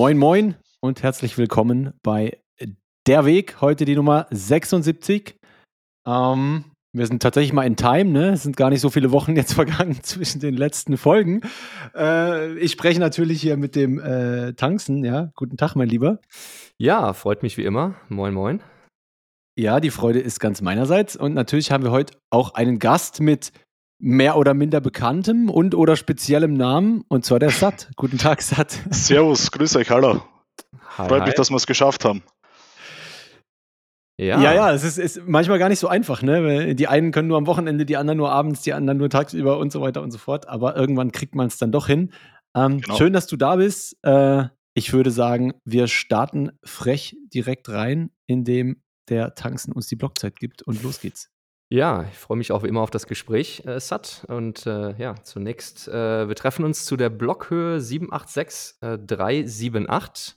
Moin, moin und herzlich willkommen bei Der Weg. Heute die Nummer 76. Ähm, wir sind tatsächlich mal in Time, ne? Es sind gar nicht so viele Wochen jetzt vergangen zwischen den letzten Folgen. Äh, ich spreche natürlich hier mit dem äh, Tanksen, ja. Guten Tag, mein Lieber. Ja, freut mich wie immer. Moin, moin. Ja, die Freude ist ganz meinerseits. Und natürlich haben wir heute auch einen Gast mit mehr oder minder bekanntem und oder speziellem Namen, und zwar der Sat. Guten Tag, Sat. Servus, grüß euch, hallo. Hi, Freut hi. mich, dass wir es geschafft haben. Ja, Ja, ja, es ist, ist manchmal gar nicht so einfach, ne? Weil Die einen können nur am Wochenende, die anderen nur abends, die anderen nur tagsüber und so weiter und so fort. Aber irgendwann kriegt man es dann doch hin. Ähm, Genau. Schön, dass du da bist. Äh, ich würde sagen, wir starten frech direkt rein, indem der Tanzen uns die Blockzeit gibt und los geht's. Ja, ich freue mich auch wie immer auf das Gespräch, äh, Sat. Und äh, ja, zunächst, äh, wir treffen uns zu der Blockhöhe 786 äh, 378.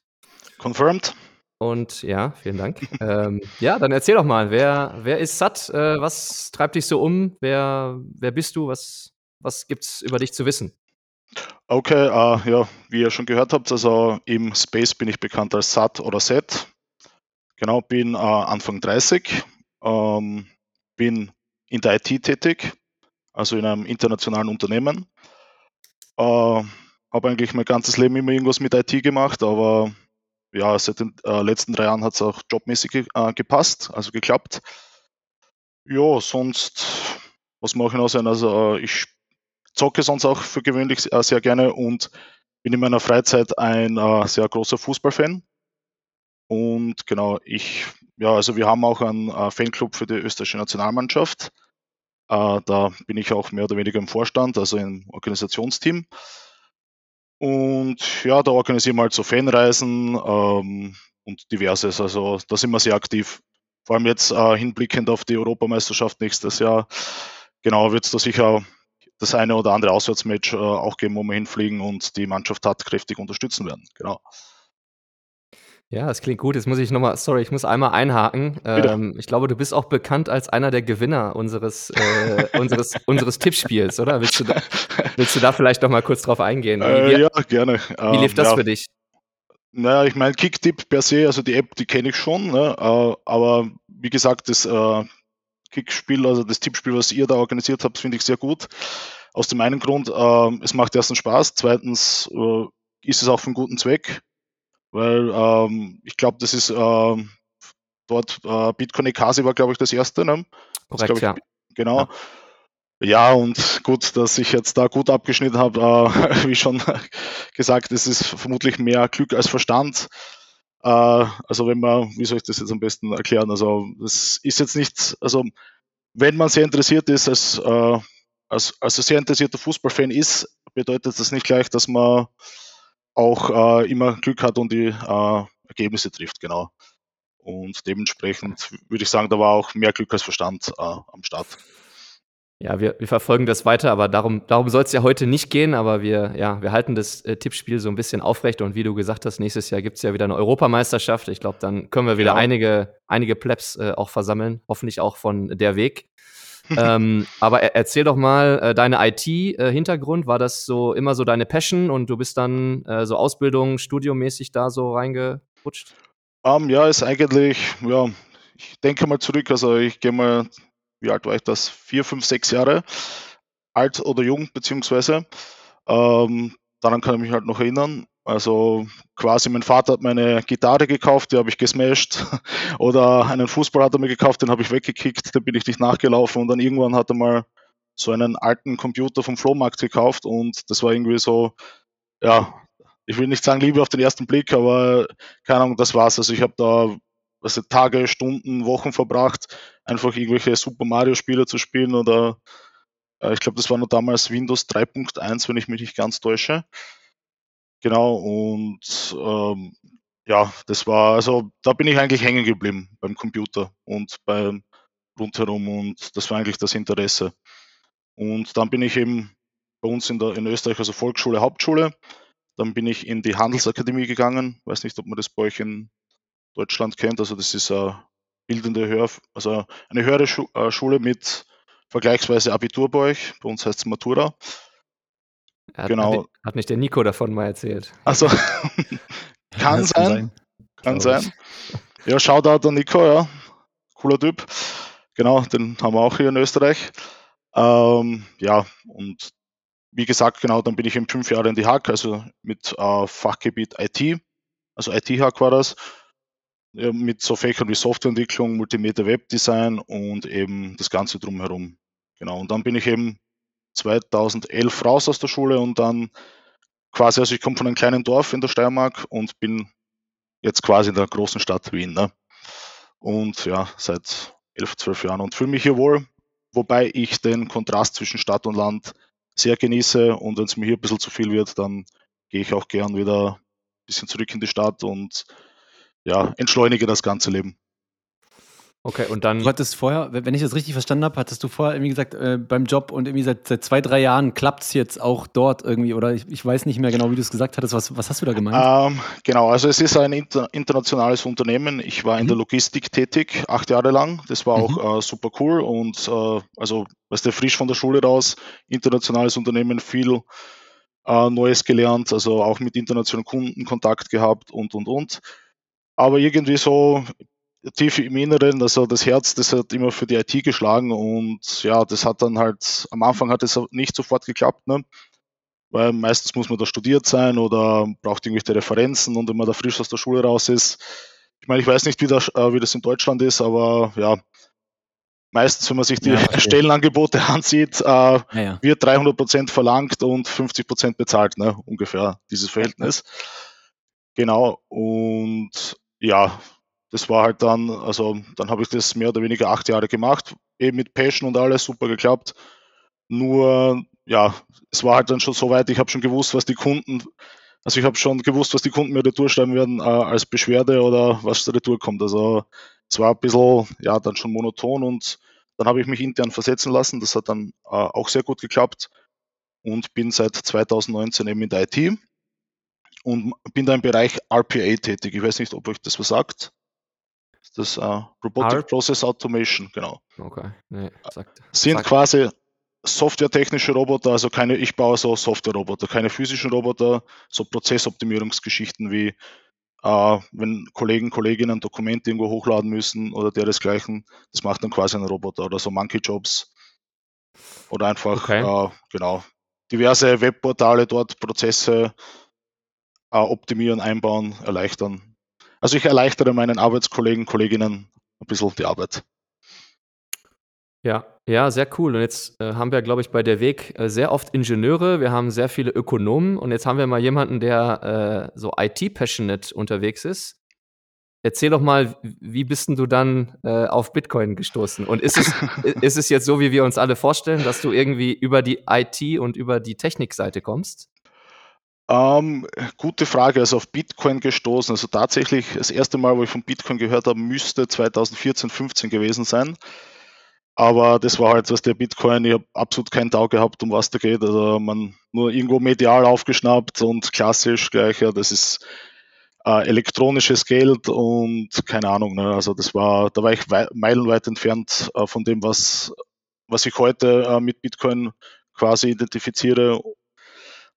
Confirmed? Und ja, vielen Dank. ähm, ja, dann erzähl doch mal, wer, wer ist Sat? Äh, was treibt dich so um? Wer, wer bist du? Was, was gibt's über dich zu wissen? Okay, äh, ja, wie ihr schon gehört habt, also im Space bin ich bekannt als SAT oder SET. Genau, bin Anfang 30, ähm, bin in der IT tätig, also in einem internationalen Unternehmen. Äh, habe eigentlich mein ganzes Leben immer irgendwas mit IT gemacht, aber ja, seit den äh, letzten drei Jahren hat es auch jobmäßig ge- äh, gepasst, also geklappt. Ja, sonst, was mache ich noch sein? Also äh, ich zocke sonst auch für gewöhnlich äh, sehr gerne und bin in meiner Freizeit ein äh, sehr großer Fußballfan. Und genau, ich, ja, also wir haben auch einen äh, Fanclub für die österreichische Nationalmannschaft. Äh, da bin ich auch mehr oder weniger im Vorstand, also im Organisationsteam. Und ja, da organisieren wir halt so Fanreisen ähm, und diverses. Also da sind wir sehr aktiv. Vor allem jetzt äh, hinblickend auf die Europameisterschaft nächstes Jahr. Genau, wird es da sicher das eine oder andere Auswärtsmatch äh, auch geben, wo wir hinfliegen und die Mannschaft tatkräftig unterstützen werden. Genau. Ja, das klingt gut. Jetzt muss ich nochmal, sorry, ich muss einmal einhaken. Ähm, ich glaube, du bist auch bekannt als einer der Gewinner unseres, äh, unseres, unseres Tippspiels, oder? Willst du, da, willst du da vielleicht noch mal kurz drauf eingehen? Wie, Äh, ja, gerne. wie lief Ähm, das ja. für dich? Naja, ich meine, Kicktipp per se, also die App, die kenne ich schon, ne? äh, aber wie gesagt, das äh, Kickspiel, also das Tippspiel, was ihr da organisiert habt, finde ich sehr gut. Aus dem einen Grund, ähm, es macht erstens Spaß, zweitens äh, ist es auch für einen guten Zweck, weil ähm, ich glaube, das ist ähm, dort, äh, Bitcoin Ekasi war, glaube ich, das erste, ne? Das Korrekt, ja. ich, Genau. Ja. und gut, dass ich jetzt da gut abgeschnitten habe, äh, wie schon gesagt, es ist vermutlich mehr Glück als Verstand. Äh, also wenn man, wie soll ich das jetzt am besten erklären? Also es ist jetzt nicht, also wenn man sehr interessiert ist, als, äh, als also sehr interessierter Fußballfan ist, bedeutet das nicht gleich, dass man auch äh, immer Glück hat und die äh, Ergebnisse trifft, genau. Und dementsprechend würde ich sagen, da war auch mehr Glück als Verstand äh, am Start. Ja, wir, wir verfolgen das weiter, aber darum, darum soll es ja heute nicht gehen. Aber wir, ja, wir halten das äh, Tippspiel so ein bisschen aufrecht. Und wie du gesagt hast, nächstes Jahr gibt es ja wieder eine Europameisterschaft. Ich glaube, dann können wir wieder Ja. einige, einige Plebs äh, auch versammeln. Hoffentlich auch von der Weg. ähm, aber er, erzähl doch mal äh, deine IT-Hintergrund. War das so immer so deine Passion und du bist dann äh, so Ausbildung, studiomäßig da so reingerutscht? Ähm, ja, ist eigentlich, ja, ich denke mal zurück, also ich gehe mal, wie alt war ich das? Vier, fünf, sechs Jahre alt oder jung, beziehungsweise. Ähm, daran kann ich mich halt noch erinnern. Also quasi mein Vater hat meine Gitarre gekauft, die habe ich gesmashed. Oder einen Fußball hat er mir gekauft, den habe ich weggekickt, da bin ich nicht nachgelaufen. Und dann irgendwann hat er mal so einen alten Computer vom Flohmarkt gekauft und das war irgendwie so, ja, ich will nicht sagen Liebe auf den ersten Blick, aber keine Ahnung, das war's. Also ich habe da also Tage, Stunden, Wochen verbracht, einfach irgendwelche Super Mario Spiele zu spielen oder äh, ich glaube, das war noch damals Windows 3.1, wenn ich mich nicht ganz täusche. Genau, und ähm, ja, das war, also da bin ich eigentlich hängen geblieben beim Computer und beim rundherum und das war eigentlich das Interesse. Und dann bin ich eben bei uns in, der, in Österreich also Volksschule, Hauptschule. Dann bin ich in die Handelsakademie gegangen. Weiß nicht, ob man das bei euch in Deutschland kennt. Also das ist eine bildende Hör, also eine höhere äh, Schule mit vergleichsweise Abitur bei euch. Bei uns heißt es Matura. Hat, Genau. Hat, nicht der Nico davon mal erzählt. Also kann Das sein. Kann Glaub ich. sein. Ja, Shoutout an Nico, ja. Cooler Typ. Genau, den haben wir auch hier in Österreich. Ähm, ja, und wie gesagt, genau, dann bin ich eben fünf Jahre in die Hack, also mit äh, Fachgebiet IT, also IT-Hack war das, ja, mit so Fächern wie Softwareentwicklung, Multimedia Webdesign und eben das Ganze drumherum. Genau, und dann bin ich eben 2011 raus aus der Schule und dann quasi, also ich komme von einem kleinen Dorf in der Steiermark und bin jetzt quasi in der großen Stadt Wien. Ne? Und ja, seit elf, zwölf Jahren und fühle mich hier wohl, wobei ich den Kontrast zwischen Stadt und Land sehr genieße und wenn es mir hier ein bisschen zu viel wird, dann gehe ich auch gern wieder ein bisschen zurück in die Stadt und ja, entschleunige das ganze Leben. Okay, und dann. Du hattest vorher, wenn ich das richtig verstanden habe, hattest du vorher irgendwie gesagt, äh, beim Job und irgendwie seit, seit zwei, drei Jahren klappt es jetzt auch dort irgendwie oder ich, ich weiß nicht mehr genau, wie du es gesagt hattest. Was, was hast du da gemeint? Ähm, genau, also es ist ein inter internationales Unternehmen. Ich war in Mhm. der Logistik tätig, acht Jahre lang. Das war Mhm. auch äh, super cool und äh, also, weißt du, frisch von der Schule raus, internationales Unternehmen, viel äh, Neues gelernt, also auch mit internationalen Kunden Kontakt gehabt und und und. Aber irgendwie so tief im Inneren, also das Herz, das hat immer für die IT geschlagen und ja, das hat dann halt, am Anfang hat es nicht sofort geklappt, ne? weil meistens muss man da studiert sein oder braucht irgendwelche Referenzen und wenn man da frisch aus der Schule raus ist, ich meine, ich weiß nicht, wie das, äh, wie das in Deutschland ist, aber ja, meistens, wenn man sich die Ja. Stellenangebote ansieht, äh, naja. wird 300% verlangt und 50% bezahlt, ne? ungefähr dieses Verhältnis. Genau, und ja, das war halt dann, also dann habe ich das mehr oder weniger acht Jahre gemacht, eben mit Passion und alles, super geklappt. Nur, ja, es war halt dann schon so weit, ich habe schon gewusst, was die Kunden, also ich habe schon gewusst, was die Kunden mir retour schreiben werden äh, als Beschwerde oder was retour kommt. Also es war ein bisschen, ja, dann schon monoton und dann habe ich mich intern versetzen lassen. Das hat dann äh, auch sehr gut geklappt und bin seit 2019 eben in der IT und bin da im Bereich RPA tätig. Ich weiß nicht, ob euch das was sagt. Das äh, Robotic R- Process Automation, genau. Okay, nee, sagt. Sind Sag- quasi softwaretechnische Roboter, also keine, ich baue so Software-Roboter, keine physischen Roboter, so Prozessoptimierungsgeschichten wie äh, wenn Kollegen, Kolleginnen Dokumente irgendwo hochladen müssen oder deresgleichen, das macht dann quasi ein Roboter oder so Monkey Jobs oder einfach Okay. äh, genau diverse Webportale dort Prozesse äh, optimieren, einbauen, erleichtern. Also ich erleichtere meinen Arbeitskollegen, Kolleginnen ein bisschen die Arbeit. Ja, ja, sehr cool. Und jetzt äh, haben wir, glaube ich, bei der Weg äh, sehr oft Ingenieure, wir haben sehr viele Ökonomen und jetzt haben wir mal jemanden, der äh, so IT-passionate unterwegs ist. Erzähl doch mal, wie bist denn du dann äh, auf Bitcoin gestoßen? Und ist es, ist es jetzt so, wie wir uns alle vorstellen, dass du irgendwie über die IT und über die Technikseite kommst? Ähm, gute Frage. Also auf Bitcoin gestoßen. Also tatsächlich das erste Mal, wo ich von Bitcoin gehört habe, müsste 2014, 15 gewesen sein. Aber das war halt, was der Bitcoin, ich habe absolut keinen Tau gehabt, um was da geht. Also man nur irgendwo medial aufgeschnappt und klassisch gleich, ja, das ist äh, elektronisches Geld und keine Ahnung. Ne? Also das war, da war ich wei meilenweit entfernt äh, von dem, was, was ich heute äh, mit Bitcoin quasi identifiziere.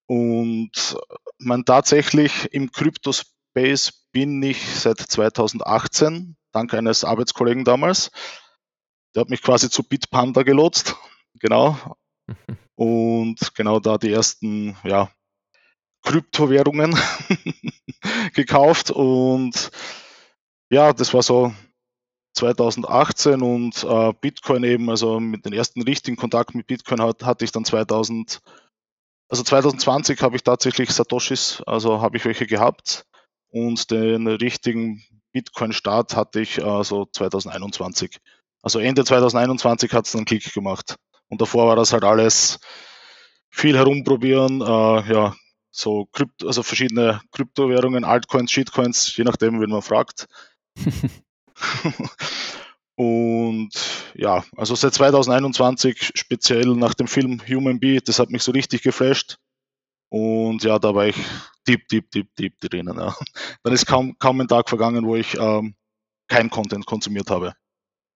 Und man tatsächlich im Crypto-Space bin ich seit 2018, dank eines Arbeitskollegen damals. Der hat mich quasi zu Bitpanda gelotst. Genau. Und genau da die ersten, ja, Kryptowährungen gekauft. Und ja, das war so 2018 und äh, Bitcoin eben, also mit den ersten richtigen Kontakt mit Bitcoin hat, hatte ich dann 2000, also 2020 habe ich tatsächlich Satoshis, also habe ich welche gehabt und den richtigen Bitcoin-Start hatte ich äh, so 2021. Also Ende 2021 hat es dann Klick gemacht. Und davor war das halt alles viel herumprobieren, äh, ja, so Krypto, also verschiedene Kryptowährungen, Altcoins, Shitcoins, je nachdem, wen man fragt. Und ja, also seit 2021, speziell nach dem Film Human Bee, das hat mich so richtig geflasht. Und ja, da war ich deep, deep, deep, deep drinnen. Ja. Dann ist kaum, kaum ein Tag vergangen, wo ich ähm, kein Content konsumiert habe.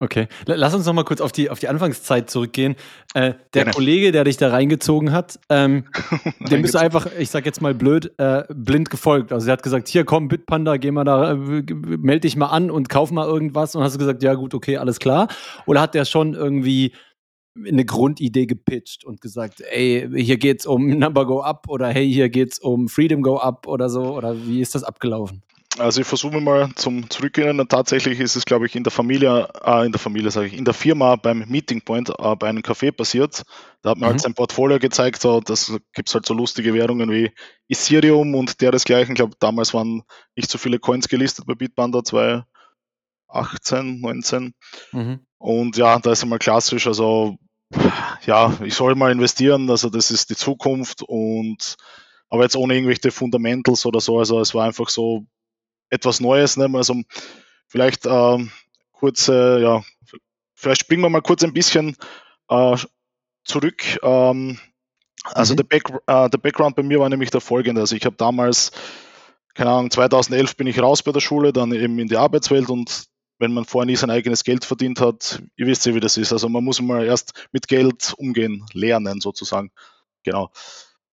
Okay, lass uns noch mal kurz auf die, auf die Anfangszeit zurückgehen. Äh, der Gerne. Kollege, der dich da reingezogen hat, ähm, dem bist du einfach, ich sag jetzt mal blöd, äh, blind gefolgt. Also er hat gesagt, hier komm, Bitpanda, geh mal da, äh, melde dich mal an und kauf mal irgendwas. Und hast du gesagt, ja gut, okay, alles klar. Oder hat der schon irgendwie eine Grundidee gepitcht und gesagt, ey, hier geht's um Number Go Up oder hey, hier geht's um Freedom Go Up oder so? Oder wie ist das abgelaufen? Also ich versuche mal zum Zurückgehen. Tatsächlich ist es, glaube ich, in der Familie, äh, in der Familie sage ich, in der Firma beim Meeting Point äh, bei einem Café passiert. Da hat mir Mhm. halt sein Portfolio gezeigt, so, das gibt halt so lustige Währungen wie Ethereum und deresgleichen. Ich glaube, damals waren nicht so viele Coins gelistet bei Bitpanda 2018, 19. Mhm. Und ja, da ist einmal klassisch, also ja, ich soll mal investieren, also das ist die Zukunft und aber jetzt ohne irgendwelche Fundamentals oder so, also es war einfach so etwas Neues, ne? also vielleicht ähm, kurz, äh, ja, vielleicht springen wir mal kurz ein bisschen äh, zurück. Ähm, also Mhm. der, Back, äh, der Background bei mir war nämlich der folgende, also ich habe damals, keine Ahnung, 2011 bin ich raus bei der Schule, dann eben in die Arbeitswelt und wenn man vorher nie sein eigenes Geld verdient hat, ihr wisst ja, wie das ist. Also man muss mal erst mit Geld umgehen, lernen sozusagen. Genau.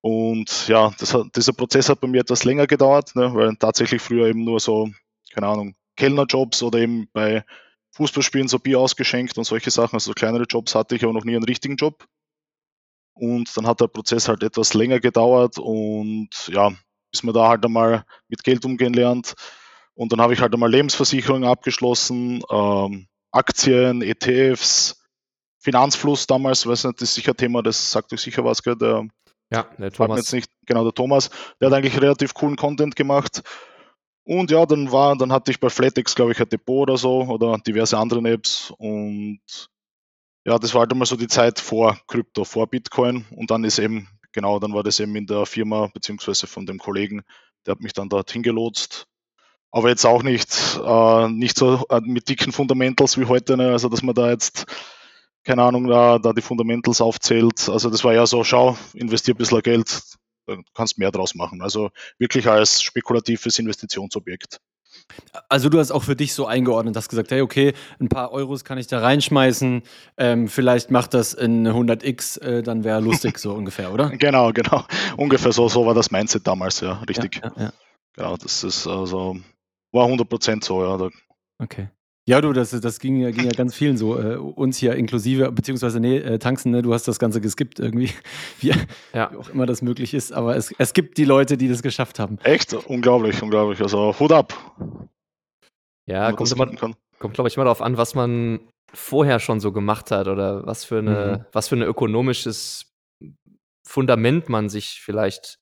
Und ja, hat, dieser Prozess hat bei mir etwas länger gedauert, ne, weil tatsächlich früher eben nur so, keine Ahnung, Kellnerjobs oder eben bei Fußballspielen so Bier ausgeschenkt und solche Sachen, also so kleinere Jobs hatte ich aber noch nie einen richtigen Job. Und dann hat der Prozess halt etwas länger gedauert und ja, bis man da halt einmal mit Geld umgehen lernt. Und dann habe ich halt einmal Lebensversicherungen abgeschlossen, ähm, Aktien, ETFs, Finanzfluss damals, weiß nicht, das ist sicher Thema, das sagt euch sicher was, gell? Der Ja, der Thomas. jetzt nicht, genau, der Thomas, der hat eigentlich relativ coolen Content gemacht. Und ja, dann war, dann hatte ich bei Flatex, glaube ich, ein Depot oder so oder diverse andere Apps und ja, das war halt immer so die Zeit vor Krypto, vor Bitcoin und dann ist eben, genau, dann war das eben in der Firma beziehungsweise von dem Kollegen, der hat mich dann dorthin gelotst. Aber jetzt auch nicht, äh, nicht so äh, mit dicken Fundamentals wie heute, ne? also dass man da jetzt, keine Ahnung, da, da die Fundamentals aufzählt. Also das war ja so, schau, investier ein bisschen Geld, dann kannst mehr draus machen. Also wirklich als spekulatives Investitionsobjekt. Also du hast auch für dich so eingeordnet, hast gesagt, hey, okay, ein paar Euros kann ich da reinschmeißen, ähm, vielleicht macht das in 100x, äh, dann wäre lustig so ungefähr, oder? Genau, genau. Ungefähr so, so war das Mindset damals, ja, richtig. Ja, ja, ja. Genau, das ist also, war 100% so, ja. Okay. Ja, du, das, das ging, ja, ging ja ganz vielen so, äh, uns hier inklusive, beziehungsweise, nee, äh, Tanzen, ne, du hast das Ganze geskippt irgendwie, wie, Ja. wie auch immer das möglich ist, aber es, es gibt die Leute, die das geschafft haben. echt unglaublich, unglaublich. Also Hut ab. Ja, kommt immer, kommt, glaube ich, immer darauf an, was man vorher schon so gemacht hat oder was für eine, was für ein ökonomisches Fundament man sich vielleicht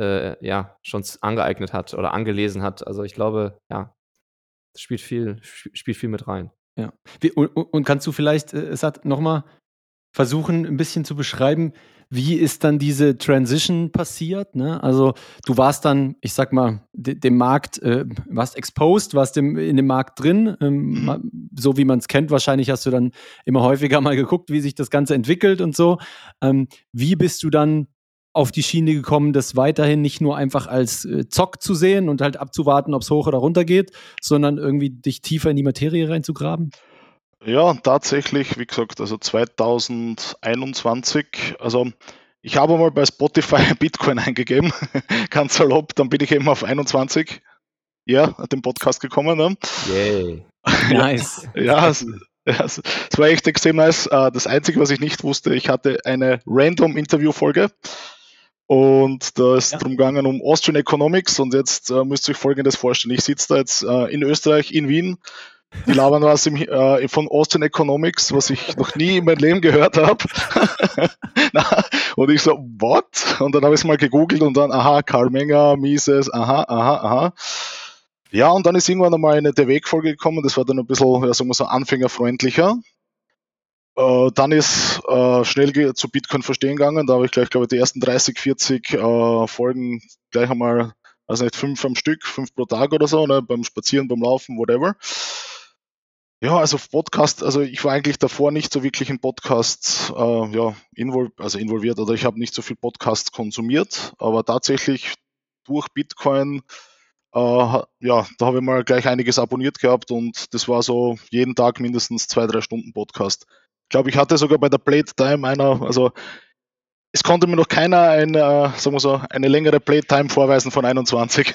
äh, ja schon angeeignet hat oder angelesen hat. Also ich glaube, ja, das spielt viel, sp- spielt viel mit rein. Wie, und, und kannst du vielleicht, äh, Sat, nochmal versuchen, ein bisschen zu beschreiben, wie ist dann diese Transition passiert? Ne? Also du warst dann, ich sag mal, de, dem Markt, äh, warst exposed, warst dem, in dem Markt drin, ähm, Mhm. so wie man es kennt. Wahrscheinlich hast du dann immer häufiger mal geguckt, wie sich das Ganze entwickelt und so. Ähm, wie bist du dann auf die Schiene gekommen, das weiterhin nicht nur einfach als äh, Zock zu sehen und halt abzuwarten, ob es hoch oder runter geht, sondern irgendwie dich tiefer in die Materie reinzugraben? Ja, tatsächlich, wie gesagt, also 2021, also ich habe mal bei Spotify Bitcoin eingegeben, ganz salopp, dann bin ich eben auf 21, ja, den Podcast gekommen. Ne? Yay. Nice. Ja, es, ja, es es war echt extrem nice. Äh, Das Einzige, was ich nicht wusste, ich hatte eine random Interview-Folge und da ist Ja. drum gegangen um Austrian Economics und jetzt äh, müsst ihr euch Folgendes vorstellen. Ich sitze da jetzt äh, in Österreich, in Wien, die labern was im, äh, von Austrian Economics, was ich noch nie in meinem Leben gehört habe. und ich so, what? Und dann habe ich es mal gegoogelt und dann, aha, Karl Menger, Mises, aha, aha, aha. Ja, und dann ist irgendwann einmal eine der Wegfolge gekommen, das war dann ein bisschen, ja, sagen wir so, anfängerfreundlicher. Äh, dann ist äh, schnell zu Bitcoin verstehen gegangen, da habe ich gleich, glaube ich, die ersten 30, 40 äh, Folgen gleich einmal, also nicht fünf am Stück, fünf pro Tag oder so, ne, beim Spazieren, beim Laufen, whatever. Ja, also Podcast, also ich war eigentlich davor nicht so wirklich in Podcasts äh, ja, invol also involviert oder ich habe nicht so viel Podcasts konsumiert, aber tatsächlich durch Bitcoin, äh, ja, da habe ich mal gleich einiges abonniert gehabt und das war so jeden Tag mindestens zwei, drei Stunden Podcast. Ich glaube, ich hatte sogar bei der Playtime einer, also es konnte mir noch keiner ein, äh, sagen wir so, eine längere Playtime vorweisen von 21.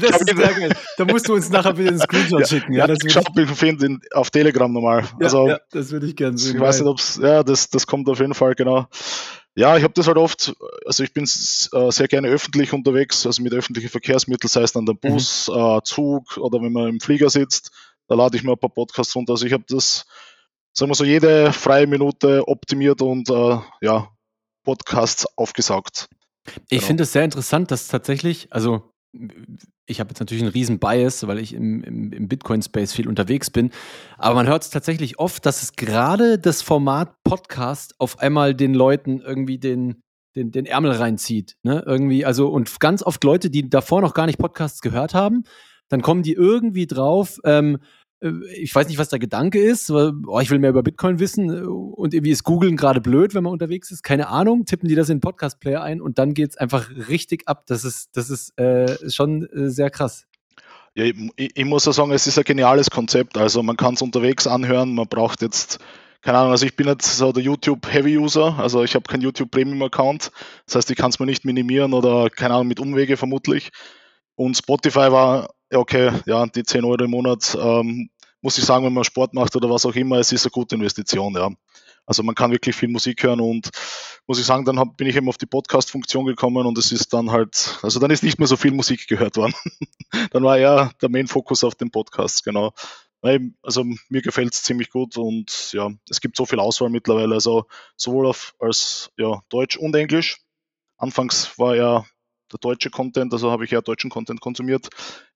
das ist sehr geil. Da musst du uns nachher bitte einen Screenshot ja, schicken. Ja, Ja, das ich glaube, ich finde ihn auf Telegram nochmal. ich, also, ja, ja, das würde ich gerne sehen. ich weiß nicht, ob es, ja, das, das kommt auf jeden Fall, genau. Ja, ich habe das halt oft, also ich bin äh, sehr gerne öffentlich unterwegs, also mit öffentlichen Verkehrsmitteln, sei es dann der Bus, äh, Zug oder wenn man im Flieger sitzt, da lade ich mir ein paar Podcasts runter. Also ich habe das, sagen wir so, jede freie Minute optimiert und äh, ja, Podcasts aufgesaugt. Ich Genau. finde es sehr interessant, dass tatsächlich, also ich habe jetzt natürlich einen riesen Bias, weil ich im, im, im Bitcoin-Space viel unterwegs bin, aber man hört es tatsächlich oft, dass es gerade das Format Podcast auf einmal den Leuten irgendwie den, den, den Ärmel reinzieht. Ne? Irgendwie, also, und ganz oft Leute, die davor noch gar nicht Podcasts gehört haben, dann kommen die irgendwie drauf, ähm, äh, ich weiß nicht, was der Gedanke ist, oh, ich will mehr über Bitcoin wissen äh, und irgendwie ist Googlen gerade blöd, wenn man unterwegs ist, keine Ahnung, tippen die das in Podcast-Player ein und dann geht es einfach richtig ab. Das ist, das ist äh, schon äh, sehr krass. Ja, ich, ich ich muss ja sagen, es ist ein geniales Konzept. Also man kann es unterwegs anhören, man braucht jetzt, keine Ahnung, also ich bin jetzt so der YouTube-Heavy-User, also ich habe keinen YouTube-Premium-Account. Das heißt, ich kann es mir nicht minimieren oder, keine Ahnung, mit Umwege vermutlich. Und Spotify war, ja, okay, ja, die 10 Euro im Monat, ähm, muss ich sagen, wenn man Sport macht oder was auch immer, es ist eine gute Investition, ja. Also man kann wirklich viel Musik hören und muss ich sagen, dann hab, bin ich eben auf die Podcast-Funktion gekommen und es ist dann halt, also dann ist nicht mehr so viel Musik gehört worden. dann war eher der Main-Fokus auf den Podcasts, genau. Also mir gefällt es ziemlich gut und ja, es gibt so viel Auswahl mittlerweile, also sowohl auf als ja, Deutsch und Englisch. Anfangs war ja der deutsche Content, also habe ich ja deutschen Content konsumiert.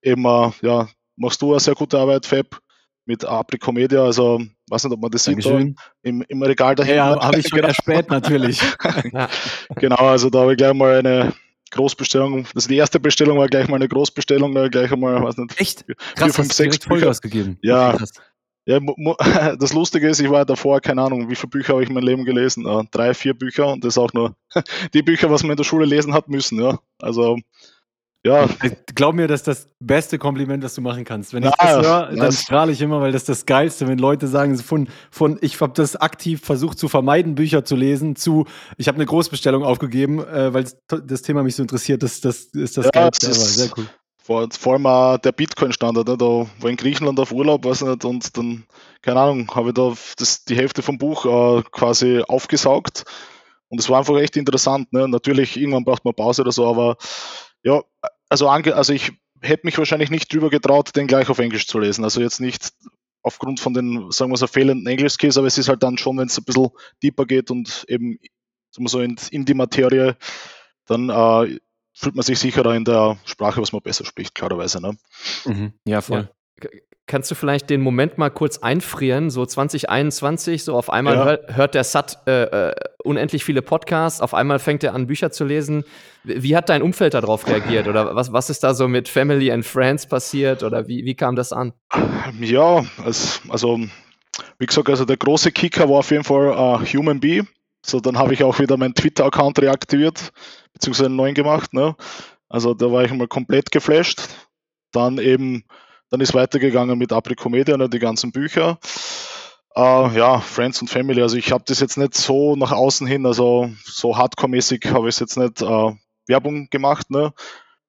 Eben, äh, ja, machst du eine sehr gute Arbeit, Fab, mit Aprico Media, also weiß nicht, ob man das sieht da Dankeschön. im, im Regal dahinter. ja habe ich schon Genau. erspäht natürlich. Genau, also da habe ich gleich mal eine Großbestellung. Also die erste Bestellung war gleich mal eine Großbestellung, da gleich einmal, weiß nicht. Echt? vier, Krass, fünf, hast du sechs Bücher. Vollgas gegeben. Ja. Krass. Ja, das Lustige ist, ich war davor, keine Ahnung, wie viele Bücher habe ich in meinem Leben gelesen? Drei, vier Bücher und das auch nur die Bücher, was man in der Schule lesen hat müssen, ja. Also, ja, Glaub mir, das ist das beste Kompliment, das du machen kannst. Wenn ich Ja, das höre, dann strahle ich immer, weil das ist das Geilste, wenn Leute sagen, von, von ich habe das aktiv versucht zu vermeiden, Bücher zu lesen, zu ich habe eine Großbestellung aufgegeben, äh, weil das Thema mich so interessiert. Das, das ist das Ja, Geilste. das ist- Sehr cool. Vor, vor allem auch der Bitcoin-Standard, ne? da war in Griechenland auf Urlaub, weiß nicht, und dann, keine Ahnung, habe ich da das, die Hälfte vom Buch äh, quasi aufgesaugt. Und es war einfach echt interessant. Ne? Natürlich, irgendwann braucht man Pause oder so, aber ja, also, ange also ich hätte mich wahrscheinlich nicht drüber getraut, den gleich auf Englisch zu lesen. Also jetzt nicht aufgrund von den, sagen wir so, fehlenden Englisch-Skills, aber es ist halt dann schon, wenn es ein bisschen deeper geht und eben so in, in die Materie, dann äh, fühlt man sich sicherer in der Sprache, was man besser spricht, klarerweise. Ne? Mhm. Ja, voll. K- Kannst du vielleicht den Moment mal kurz einfrieren? So 2021, so auf einmal Ja. hört, hört der Sat äh, äh, unendlich viele Podcasts, auf einmal fängt er an, Bücher zu lesen. Wie hat dein Umfeld darauf reagiert? Oder was, was ist da so mit Family and Friends passiert? Oder wie, wie kam das an? Ja, es, also wie gesagt, also der große Kicker war auf jeden Fall äh, Human Bee. So, dann habe ich auch wieder meinen Twitter-Account reaktiviert, beziehungsweise einen neuen gemacht. Ne? Also da war ich mal komplett geflasht. Dann eben, dann ist weitergegangen mit Apricomedia, ne, die ganzen Bücher. Äh, ja, Friends und Family. Also ich habe das jetzt nicht so nach außen hin, also so hardcore-mäßig habe ich es jetzt nicht äh, Werbung gemacht. Ne?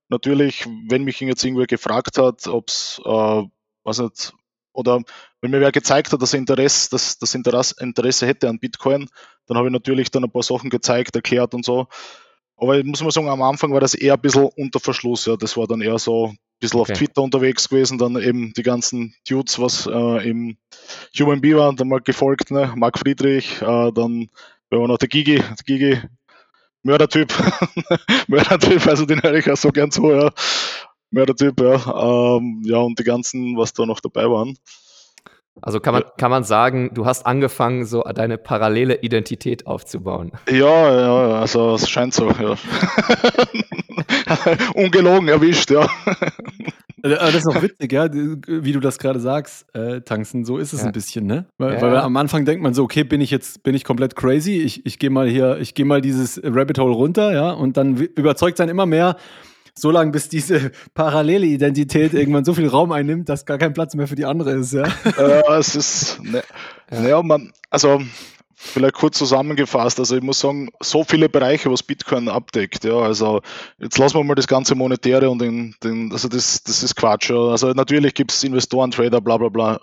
Natürlich, wenn mich jetzt irgendwer gefragt hat, ob es, äh, was nicht, oder wenn mir wer gezeigt hat, dass er Interesse, dass das Interesse, hätte an Bitcoin, dann habe ich natürlich dann ein paar Sachen gezeigt, erklärt und so. Aber ich muss mal sagen, am Anfang war das eher ein bisschen unter Verschluss. Ja. Das war dann eher so ein bisschen Okay. auf Twitter unterwegs gewesen, dann eben die ganzen Dudes, was äh, im Human Bee waren, dann mal gefolgt, ne? Marc Friedrich, äh, dann war noch der Gigi, der Gigi, Mördertyp, Mördertyp, also den höre ich auch so gern zu, ja. Mördertyp, ja. Ähm, ja, und die ganzen, was da noch dabei waren. Also kann man, kann man sagen, du hast angefangen, so deine parallele Identität aufzubauen. Ja, ja, also es scheint so, ja. Ungelogen erwischt, ja. Aber das ist noch witzig, ja, wie du das gerade sagst, äh, Tanzen, so ist es Ja. ein bisschen, ne? Weil, Ja, weil am Anfang denkt man so, okay, bin ich jetzt, bin ich komplett crazy, ich, ich gehe mal hier, ich gehe mal dieses Rabbit Hole runter, ja, und dann überzeugt sein immer mehr, so lange bis diese parallele Identität irgendwann so viel Raum einnimmt, dass gar kein Platz mehr für die andere ist, ja. äh, es ist, ne, Ja. naja, man, also vielleicht kurz zusammengefasst, also ich muss sagen, so viele Bereiche, was Bitcoin abdeckt, ja, also jetzt lassen wir mal das ganze Monetäre und den, den also das, das ist Quatsch, ja. also natürlich gibt es Investoren, Trader, bla bla bla,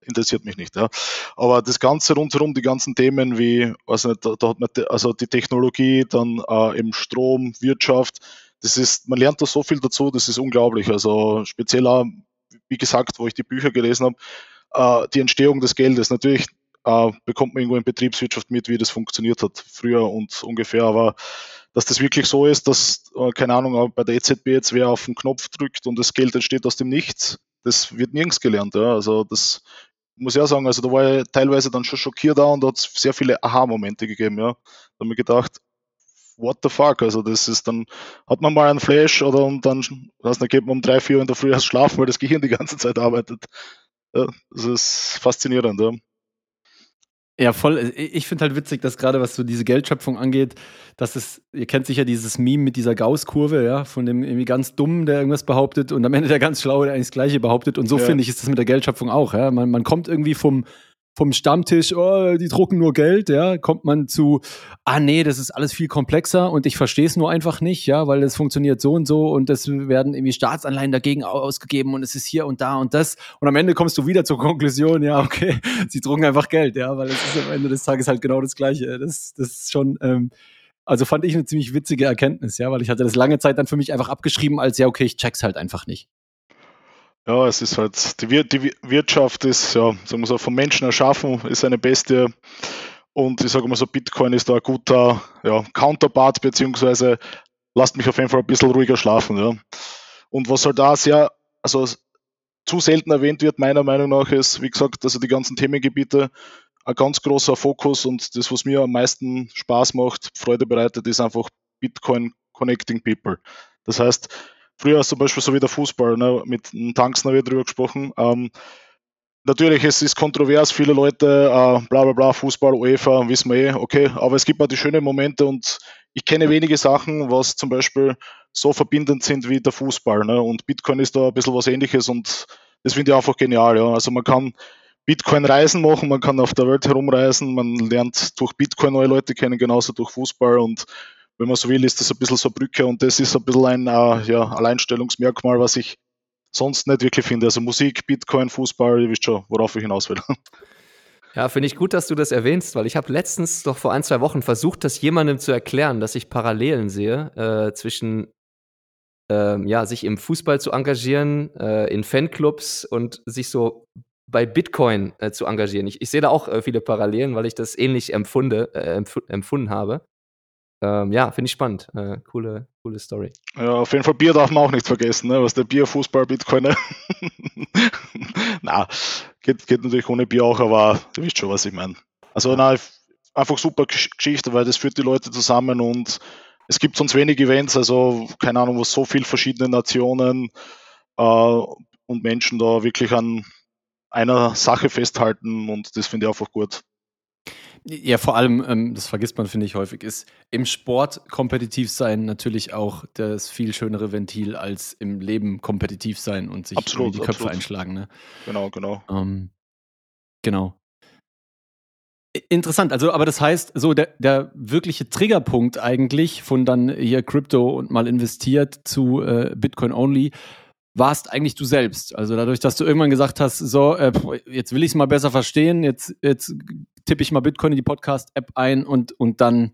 interessiert mich nicht, ja, aber das Ganze rundherum, die ganzen Themen wie, weiß nicht, da, da hat man, also die Technologie, dann äh, eben Strom, Wirtschaft, das ist, man lernt da so viel dazu, das ist unglaublich, also speziell auch, wie gesagt, wo ich die Bücher gelesen habe, äh, die Entstehung des Geldes. Natürlich äh, bekommt man irgendwo in Betriebswirtschaft mit, wie das funktioniert hat früher und ungefähr, aber dass das wirklich so ist, dass, äh, keine Ahnung, bei der EZB jetzt wer auf den Knopf drückt und das Geld entsteht aus dem Nichts, das wird nirgends gelernt. Ja. Also das muss ich auch sagen, also da war ich teilweise dann schon schockiert da und da hat es sehr viele Aha-Momente gegeben. Ja. Da habe ich gedacht, what the fuck, also das ist dann, hat man mal einen Flash oder und dann, weiß nicht, geht man um drei, vier Uhr in der Früh erst schlafen, weil das Gehirn die ganze Zeit arbeitet. Ja, das ist faszinierend. Ja. Ja, voll. Ich finde halt witzig, dass gerade was so diese Geldschöpfung angeht, dass es, ihr kennt sicher dieses Meme mit dieser Gauss-Kurve, ja, von dem irgendwie ganz Dummen, der irgendwas behauptet und am Ende der ganz Schlaue, der eigentlich das Gleiche behauptet. Und so Ja. finde ich, ist das mit der Geldschöpfung auch, ja. Man, man kommt irgendwie vom, vom Stammtisch, oh, die drucken nur Geld, ja, kommt man zu, ah nee, das ist alles viel komplexer und ich verstehe es nur einfach nicht, ja, weil es funktioniert so und so und es werden irgendwie Staatsanleihen dagegen au- ausgegeben und es ist hier und da und das und am Ende kommst du wieder zur Konklusion, ja, okay, sie drucken einfach Geld, ja, weil es ist am Ende des Tages halt genau das Gleiche. Das, das ist schon, ähm, also fand ich eine ziemlich witzige Erkenntnis, ja, weil ich hatte das lange Zeit dann für mich einfach abgeschrieben als, ja, okay, ich check's halt einfach nicht. Ja, es ist halt, die, Wir die Wir- Wirtschaft ist, ja, sagen wir so, vom Menschen erschaffen, ist eine Bestie. Und ich sage mal so, Bitcoin ist da ein guter ja, Counterpart, beziehungsweise lasst mich auf jeden Fall ein bisschen ruhiger schlafen. Ja. Und was halt da sehr, also zu selten erwähnt wird, meiner Meinung nach, ist, wie gesagt, also die ganzen Themengebiete, ein ganz großer Fokus und das, was mir am meisten Spaß macht, Freude bereitet, ist einfach Bitcoin Connecting People. Das heißt, früher zum Beispiel so wie der Fußball, ne, mit dem Tanksner wird drüber gesprochen. Ähm, natürlich, es ist kontrovers, viele Leute, äh, bla bla bla, Fußball, UEFA, wissen wir eh, okay, aber es gibt auch die schönen Momente und ich kenne wenige Sachen, was zum Beispiel so verbindend sind wie der Fußball. Ne? Und Bitcoin ist da ein bisschen was ähnliches und das finde ich einfach genial. Ja. Also man kann Bitcoin-Reisen machen, man kann auf der Welt herumreisen, man lernt durch Bitcoin neue Leute kennen, genauso durch Fußball und wenn man so will, ist das ein bisschen so eine Brücke und das ist ein bisschen ein äh, ja, Alleinstellungsmerkmal, was ich sonst nicht wirklich finde. Also Musik, Bitcoin, Fußball, ihr wisst schon, worauf ich hinaus will. Ja, finde ich gut, dass du das erwähnst, weil ich habe letztens doch vor ein, zwei Wochen versucht, das jemandem zu erklären, dass ich Parallelen sehe äh, zwischen ähm, ja, sich im Fußball zu engagieren, äh, in Fanclubs und sich so bei Bitcoin äh, zu engagieren. Ich, ich sehe da auch äh, viele Parallelen, weil ich das ähnlich empfunde, äh, empf empfunden habe. Ähm, ja, finde ich spannend. Äh, coole, coole Story. Ja, auf jeden Fall Bier darf man auch nicht vergessen, ne? was der Bier, Fußball, Bitcoin. Ne? na, geht, geht natürlich ohne Bier auch, aber ihr wisst schon, was ich meine. Also na, einfach super Gesch- Geschichte, weil das führt die Leute zusammen und es gibt sonst wenig Events, also keine Ahnung, wo so viel verschiedene Nationen äh, und Menschen da wirklich an einer Sache festhalten und das finde ich einfach gut. Ja, vor allem, ähm, das vergisst man, finde ich, häufig, ist im Sport kompetitiv sein natürlich auch das viel schönere Ventil als im Leben kompetitiv sein und sich Absolut, die Köpfe absolut. einschlagen. Ne? Genau, genau. Ähm, genau. Interessant, also aber das heißt, so der, der wirkliche Triggerpunkt eigentlich von dann hier Crypto und mal investiert zu äh, Bitcoin only warst eigentlich du selbst. Also dadurch, dass du irgendwann gesagt hast, so, äh, jetzt will ich es mal besser verstehen, jetzt, jetzt tippe ich mal Bitcoin in die Podcast-App ein und, und dann,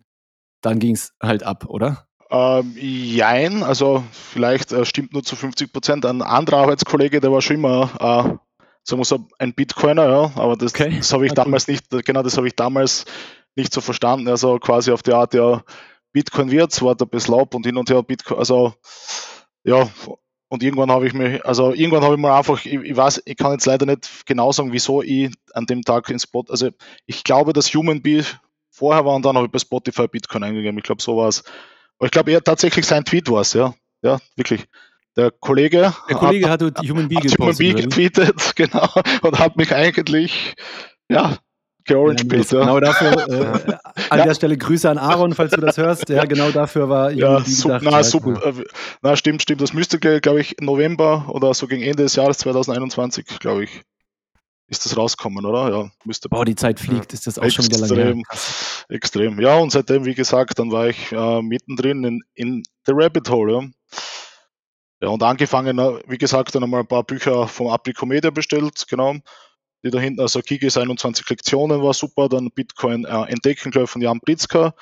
dann ging es halt ab, oder? Ähm, jein, also vielleicht äh, stimmt nur zu 50 Prozent. Ein anderer Arbeitskollege, der war schon immer, äh, so, ein Bitcoiner, ja, aber das, Okay. das habe ich cool. damals nicht, genau das habe ich damals nicht so verstanden. Also quasi auf die Art, ja, Bitcoin wird, war ein bisschen ab und hin und her Bitcoin, also ja, und irgendwann habe ich mich, also irgendwann habe ich mal einfach, ich, ich weiß, ich kann jetzt leider nicht genau sagen, wieso ich an dem Tag ins Spot, also ich glaube, dass Human Bee vorher war und dann habe ich bei Spotify Bitcoin eingegeben. Ich glaube, so war es. Aber ich glaube eher tatsächlich sein Tweet war es, ja. Ja, wirklich. der Kollege, Der Kollege hat, hat Human Bee hat Human. Bee getweetet, genau, und hat mich eigentlich, ja, georange Ja, ja, Genau dafür, äh, an Ja. der Stelle Grüße an Aaron, falls du das hörst. Ja, genau dafür war Ja, Human Bee sup, gedacht. na, Ja, sup, cool. äh, na, stimmt, stimmt. Das müsste, glaube ich, November oder so gegen Ende des Jahres 2021, glaube ich, ist das rauskommen, oder? Ja, müsste Boah, die Zeit fliegt, ist das auch schon wieder lange her. extrem, extrem. Ja, und seitdem, wie gesagt, dann war ich äh, mittendrin in, in The Rabbit Hole, ja. Ja, und angefangen, äh, wie gesagt, dann einmal ein paar Bücher vom Aprico Media bestellt, genau. Die da hinten, also Kigis 21 Lektionen war super, dann Bitcoin äh, entdecken, glaube ich, von Jan Pritzker.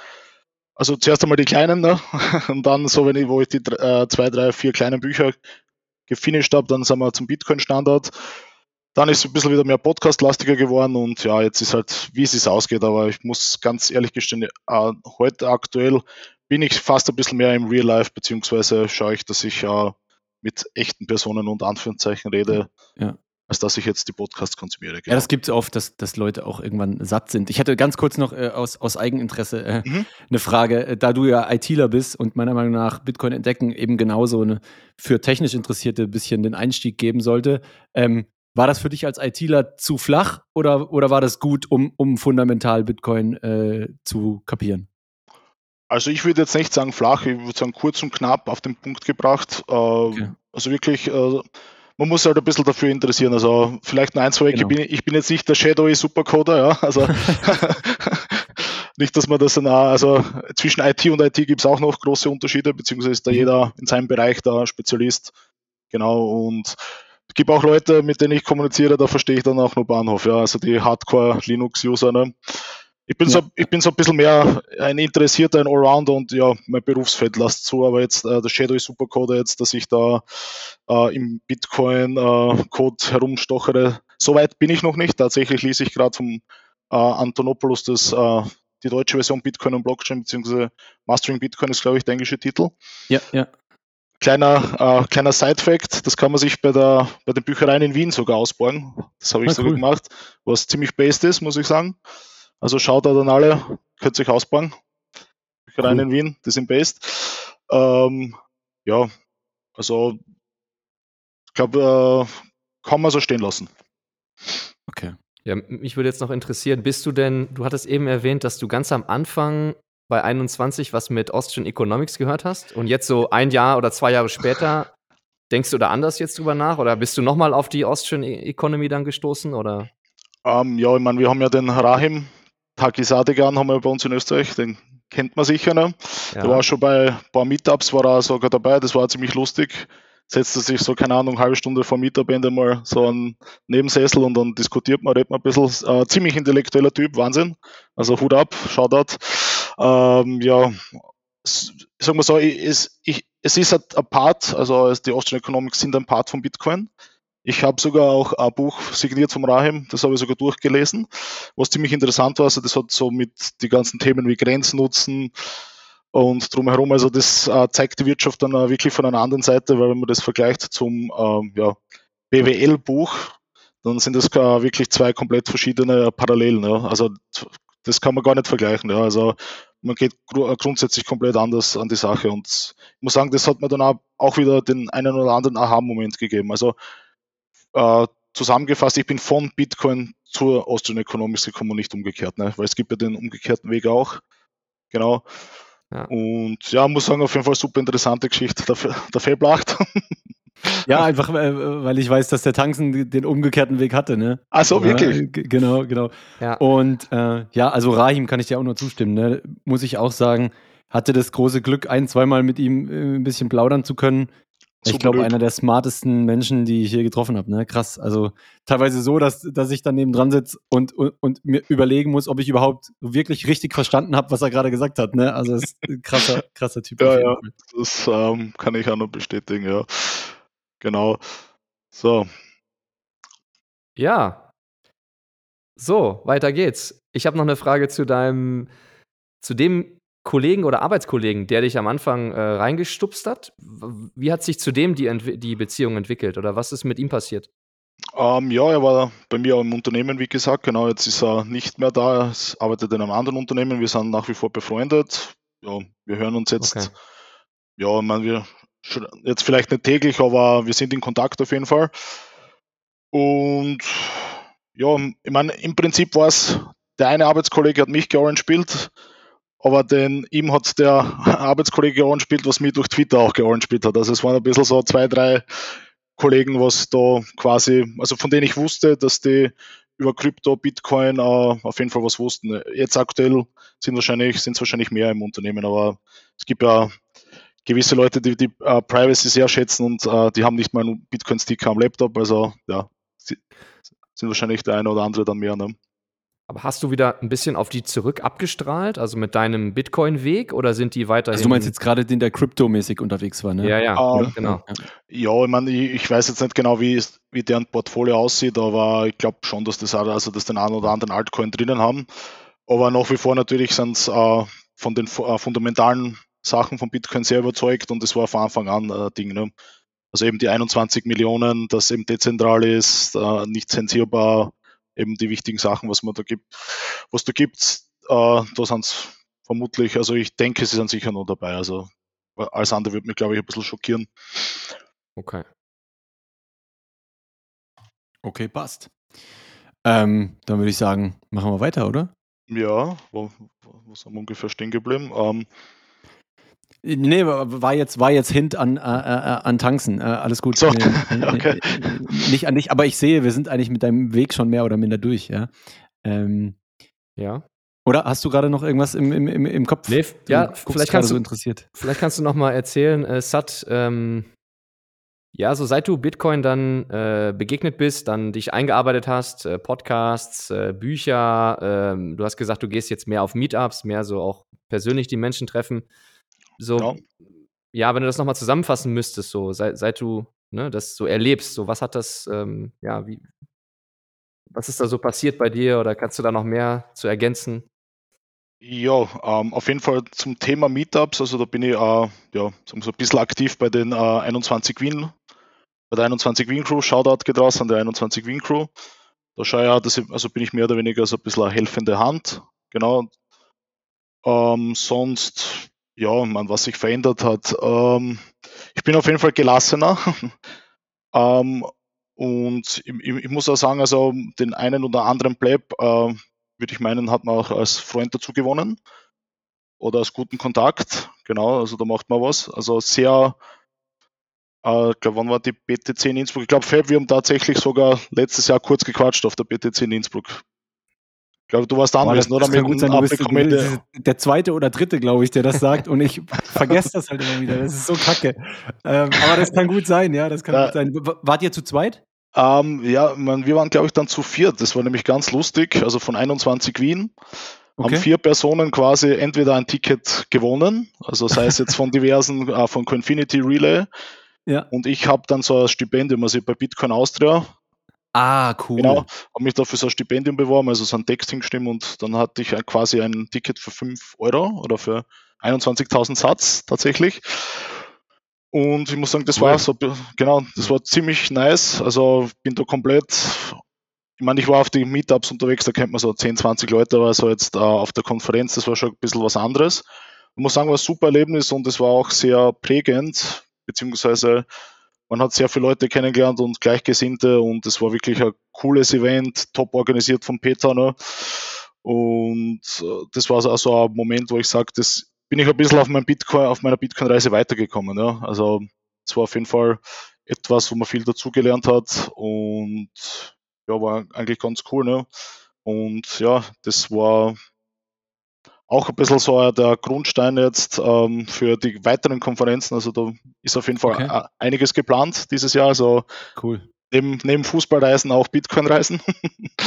Also zuerst einmal die kleinen, ne? und dann so, wenn ich, wo ich die äh, zwei, drei, vier kleinen Bücher gefinisht habe, dann sind wir zum Bitcoin-Standard. Dann ist es ein bisschen wieder mehr Podcast-lastiger geworden und ja, jetzt ist halt, wie es ausgeht, aber ich muss ganz ehrlich gestehen, äh, heute aktuell bin ich fast ein bisschen mehr im Real Life, beziehungsweise schaue ich, dass ich äh, mit echten Personen und Anführungszeichen rede, Ja. Als dass ich jetzt die Podcasts konsumiere. Ja, genau. das gibt es oft, dass, dass Leute auch irgendwann satt sind. Ich hatte ganz kurz noch äh, aus, aus Eigeninteresse äh, Mhm. eine Frage. Äh, Da du ja ITler bist und meiner Meinung nach Bitcoin entdecken eben genauso eine, für technisch Interessierte ein bisschen den Einstieg geben sollte, ähm, war das für dich als ITler zu flach oder, oder war das gut, um, um fundamental Bitcoin äh, zu kapieren? Also ich würde jetzt nicht sagen flach, ich würde sagen kurz und knapp auf den Punkt gebracht. Äh, Also wirklich, äh, man muss halt ein bisschen dafür interessieren. Also vielleicht ein, zwei, Genau. ich, bin, ich bin jetzt nicht der Shadowy Supercoder, ja. Also nicht, dass man das dann, auch- also zwischen IT und IT gibt es auch noch große Unterschiede, beziehungsweise ist da Mhm. jeder in seinem Bereich da Spezialist. Genau, und es gibt auch Leute, mit denen ich kommuniziere, da verstehe ich dann auch nur Bahnhof, ja, also die Hardcore-Linux-User, ne. Ich bin, Ja. so, ich bin so ein bisschen mehr ein Interessierter, ein Allrounder und ja, mein Berufsfeld lasst zu, aber jetzt äh, der Shadow Supercode jetzt, dass ich da äh, im Bitcoin-Code herumstochere, so weit bin ich noch nicht. Tatsächlich lese ich gerade vom äh, Antonopoulos das, äh, die deutsche Version Bitcoin und Blockchain, beziehungsweise Mastering Bitcoin ist, glaube ich, der englische Titel. Ja, ja. Kleiner, äh, kleiner Side-Fact, das kann man sich bei, der, bei den Büchereien in Wien sogar ausborgen. Das habe ich Ah, sogar cool. gemacht, was ziemlich based ist, muss ich sagen. Also schaut da dann alle, könnt ihr euch ausborgen. Büchereien Cool. in Wien, die sind based. Ähm, ja, also ich glaube, äh, kann man so stehen lassen. Okay. Ja, mich würde jetzt noch interessieren, bist du denn, du hattest eben erwähnt, dass du ganz am Anfang bei 21 was mit Austrian Economics gehört hast und jetzt so ein Jahr oder zwei Jahre später denkst du da anders jetzt drüber nach oder bist du nochmal auf die Austrian E- Economy dann gestoßen oder? Ähm, ja, ich meine, wir haben ja den Rahim Takisadegan haben wir bei uns in Österreich, den kennt man sicher. Ne? Ja. Der war schon bei ein paar Meetups, war er sogar dabei, das war ziemlich lustig. Setzte sich so, keine Ahnung, eine halbe Stunde vor Meetup-Ende mal so einen Nebensessel und dann diskutiert man, redet man ein bisschen. Äh, ziemlich intellektueller Typ, Wahnsinn. Also Hut ab, Shoutout. Ähm, ja, sagen wir so, ich- es, ich, es ist ein ein Part, also die Austrian Economics sind ein Part von Bitcoin. Ich habe sogar auch ein Buch signiert vom Rahim, das habe ich sogar durchgelesen, was ziemlich interessant war. Also das hat so mit die ganzen Themen wie Grenznutzen und drumherum, also das äh, zeigt die Wirtschaft dann äh, wirklich von einer anderen Seite, weil wenn man das vergleicht zum ähm, ja, BWL-Buch, dann sind das äh, wirklich zwei komplett verschiedene Parallelen. Ja. Also das kann man gar nicht vergleichen. Ja. Also man geht gru grundsätzlich komplett anders an die Sache und ich muss sagen, das hat mir dann auch wieder den einen oder anderen Aha-Moment gegeben. Also äh, zusammengefasst, ich bin von Bitcoin zur Austrian Economics gekommen und nicht umgekehrt, ne? weil es gibt ja den umgekehrten Weg auch. Genau. Ja. Und ja, muss sagen, auf jeden Fall super interessante Geschichte, der, der Fellblacht. Ja, einfach, äh, weil ich weiß, dass der Tanzen den umgekehrten Weg hatte, ne? Also wirklich. Ja, g- genau, genau. Ja. Und äh, ja, also Rahim kann ich dir auch nur zustimmen, ne? Muss ich auch sagen, hatte das große Glück, ein, zweimal mit ihm äh, ein bisschen plaudern zu können. Ich glaube, einer der smartesten Menschen, die ich hier getroffen habe. Ne? Krass. Also teilweise so, dass, dass ich daneben dran sitze und, und, und mir überlegen muss, ob ich überhaupt wirklich richtig verstanden habe, was er gerade gesagt hat. Ne? Also ist ein krasser, krasser Typ. Ja, ja. Das ähm, kann ich auch noch bestätigen, ja. Genau. So, Ja. So, weiter geht's. Ich habe noch eine Frage zu deinem, zu dem Kollegen oder Arbeitskollegen, der dich am Anfang äh, reingestupst hat. Wie hat sich zu dem die, Entwi- die Beziehung entwickelt oder was ist mit ihm passiert? ähm, ja, er war bei mir auch im Unternehmen, wie gesagt. Genau, jetzt ist er nicht mehr da. Er arbeitet in einem anderen Unternehmen. Wir sind nach wie vor befreundet. Ja, wir hören uns jetzt. Okay. Ja, ich meine, wir jetzt vielleicht nicht täglich, aber wir sind in Kontakt auf jeden Fall. Und ja, ich meine, im Prinzip war es, der eine Arbeitskollege hat mich georangespielt, aber den, ihm hat der Arbeitskollege georangespielt, was mich durch Twitter auch georangespielt hat. Also es waren ein bisschen so zwei, drei Kollegen, was da quasi, also von denen ich wusste, dass die über Krypto, Bitcoin äh, auf jeden Fall was wussten. Jetzt aktuell sind wahrscheinlich, sind es wahrscheinlich mehr im Unternehmen, aber es gibt ja gewisse Leute, die die äh, Privacy sehr schätzen und äh, die haben nicht mal einen Bitcoin-Sticker am Laptop, also ja, sind wahrscheinlich der eine oder andere dann mehr. Ne? Aber hast du wieder ein bisschen auf die zurück abgestrahlt, also mit deinem Bitcoin-Weg oder sind die weiterhin? Also du meinst jetzt gerade den, der kryptomäßig unterwegs war, ne? Ja, ja, Ähm, oder? genau. Ja, ich meine, ich, ich weiß jetzt nicht genau, wie, wie deren Portfolio aussieht, aber ich glaube schon, dass das also dass den einen oder anderen Altcoin drinnen haben. Aber nach wie vor natürlich sind es äh, von den äh, fundamentalen Sachen von Bitcoin sehr überzeugt und das war von Anfang an äh, Ding. Ne? Also eben die 21 Millionen, das eben dezentral ist, äh, nicht zensierbar, eben die wichtigen Sachen, was man da gibt, was da gibt, äh, da sind es vermutlich, also ich denke, sie sind sicher noch dabei. Also alles andere würde mich, glaube ich, ein bisschen schockieren. Okay. Okay, passt. Ähm, dann würde ich sagen, machen wir weiter, oder? Ja, wo, wo sind wir ungefähr stehen geblieben? Ähm, Nee, war war jetzt, war jetzt Hint an, äh, äh, an Tanzen. Äh, alles gut. So, okay. Nicht an dich, aber ich sehe, wir sind eigentlich mit deinem Weg schon mehr oder minder durch, ja. Ähm, Ja. oder hast du gerade noch irgendwas im, im, im, im Kopf? Nee, ja, vielleicht kannst so du- interessiert. Vielleicht kannst du noch mal erzählen, äh, Sat, ähm, ja, so seit du Bitcoin dann äh, begegnet bist, dann dich eingearbeitet hast, äh, Podcasts, äh, Bücher, ähm, du hast gesagt, du gehst jetzt mehr auf Meetups, mehr so auch persönlich die Menschen treffen. So, Ja. ja, wenn du das noch mal zusammenfassen müsstest, so seit, seit du ne, das so erlebst, so was hat das, ähm, ja, wie, was ist da so passiert bei dir oder kannst du da noch mehr zu ergänzen? ja, ähm, auf jeden Fall zum Thema Meetups. Also da bin ich äh, ja, sagen wir so ein bisschen aktiv bei den äh, 21 Wien, bei der 21 Wien Crew. Shoutout geht raus an der 21 Wien Crew. Da schaue ich auch, dass ich, also bin ich mehr oder weniger so ein bisschen eine helfende Hand. Genau. Ähm, sonst, ja, man, was sich verändert hat. Ähm, ich bin auf jeden Fall gelassener. ähm, und ich, ich, muss auch sagen, also den einen oder anderen Pleb, äh, würde ich meinen, hat man auch als Freund dazu gewonnen. Oder als guten Kontakt. Genau, also da macht man was. Also sehr, äh, ich glaube, wann war die BTC in Innsbruck? Ich glaube, Fab, wir haben tatsächlich sogar letztes Jahr kurz gequatscht auf der BTC in Innsbruck. Ich glaube, du warst Boah, das, oder? das gut sein, bist Comedy. der zweite oder dritte, glaube ich, der das sagt und ich vergesse das halt immer wieder. Das ist so kacke. Ähm, aber das kann gut sein, ja, das kann Ja. gut sein. W- Wart ihr zu zweit? Ähm, ja, man, wir waren, glaube ich, dann zu viert. Das war nämlich ganz lustig. Also von 21 Wien haben vier Personen quasi entweder ein Ticket gewonnen, also sei es jetzt von diversen, äh, von Coinfinity Relay, Ja. und ich habe dann so ein Stipendium, also bei Bitcoin Austria, Ah, cool. genau, habe mich dafür so ein Stipendium beworben, also so ein Text hingestimmt und dann hatte ich quasi ein Ticket für 5 Euro oder für 21.000 Satz tatsächlich. Und ich muss sagen, das Cool. war so, genau, das war ziemlich nice. Also bin da komplett, ich meine, ich war auf die Meetups unterwegs, da kennt man so 10, 20 Leute, aber so jetzt äh, auf der Konferenz, das war schon ein bisschen was anderes. Ich muss sagen, war ein super Erlebnis und es war auch sehr prägend, beziehungsweise man hat sehr viele Leute kennengelernt und Gleichgesinnte und es war wirklich ein cooles Event, top organisiert von Peter. Ne? Und äh, das war so also ein Moment, wo ich sage, das bin ich ein bisschen auf, mein Bitcoin, auf meiner Bitcoin-Reise weitergekommen. Ja? Also es war auf jeden Fall etwas, wo man viel dazugelernt hat und ja, war eigentlich ganz cool. Ne? Und ja, das war auch ein bisschen so der Grundstein jetzt ähm, für die weiteren Konferenzen. Also da ist auf jeden Fall Okay. einiges geplant dieses Jahr. Also Cool. neben, neben Fußballreisen auch Bitcoin-Reisen.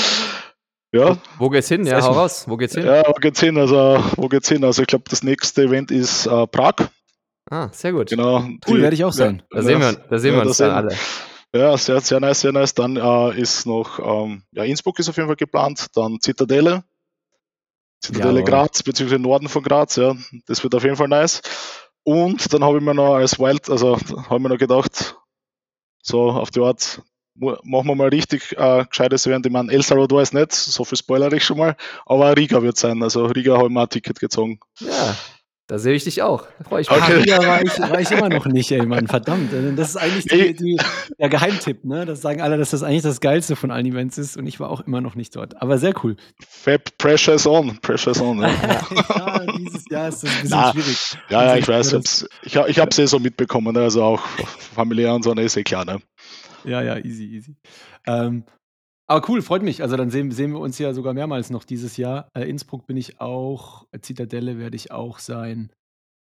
ja, Wo geht's hin? Ja, hau raus. Wo geht's hin? ja, wo geht's hin? Also, wo geht's hin? Also ich glaube, das nächste Event ist äh, Prag. Ah, sehr gut. Genau. Cool, werde ich auch sein. Da sehen wir, da sehen Ja, wir uns da dann alle. Ja, sehr, sehr nice, sehr nice. Dann äh, ist noch, ähm, ja, Innsbruck ist auf jeden Fall geplant, dann Zitadelle, Zitadelle Jawohl. Graz, beziehungsweise Norden von Graz, ja, das wird auf jeden Fall nice. Und dann habe ich mir noch als Wild, also habe ich mir noch gedacht, so auf die Art, machen wir mal richtig äh, gescheites Event. Ich meine, El Salvador ist nicht, so viel spoiler ich schon mal, aber Riga wird sein. Also Riga habe ich mir ein Ticket gezogen. Ja, Da sehe ich dich auch. Da freue ich mich. Okay. Hier war ich, war ich immer noch nicht, ey, Mann, verdammt. Äh, Das ist eigentlich die, die, der Geheimtipp, ne? Das sagen alle, dass das eigentlich das Geilste von allen Events ist und ich war auch immer noch nicht dort. Aber sehr cool. Fab, Pressure is on. Pressure is on. Ja, ja, dieses Jahr ist das ein bisschen Na, schwierig. ja, ja ich Also, weiß. das- Ich, ich habe es eh so mitbekommen. ne, Also auch familiär und so, ne, ist eh klar. Ne? Ja, ja, easy, easy. Ähm, aber cool, freut mich. Also dann sehen, sehen wir uns ja sogar mehrmals noch dieses Jahr. Äh, Innsbruck bin ich auch, äh, Zitadelle werde ich auch sein.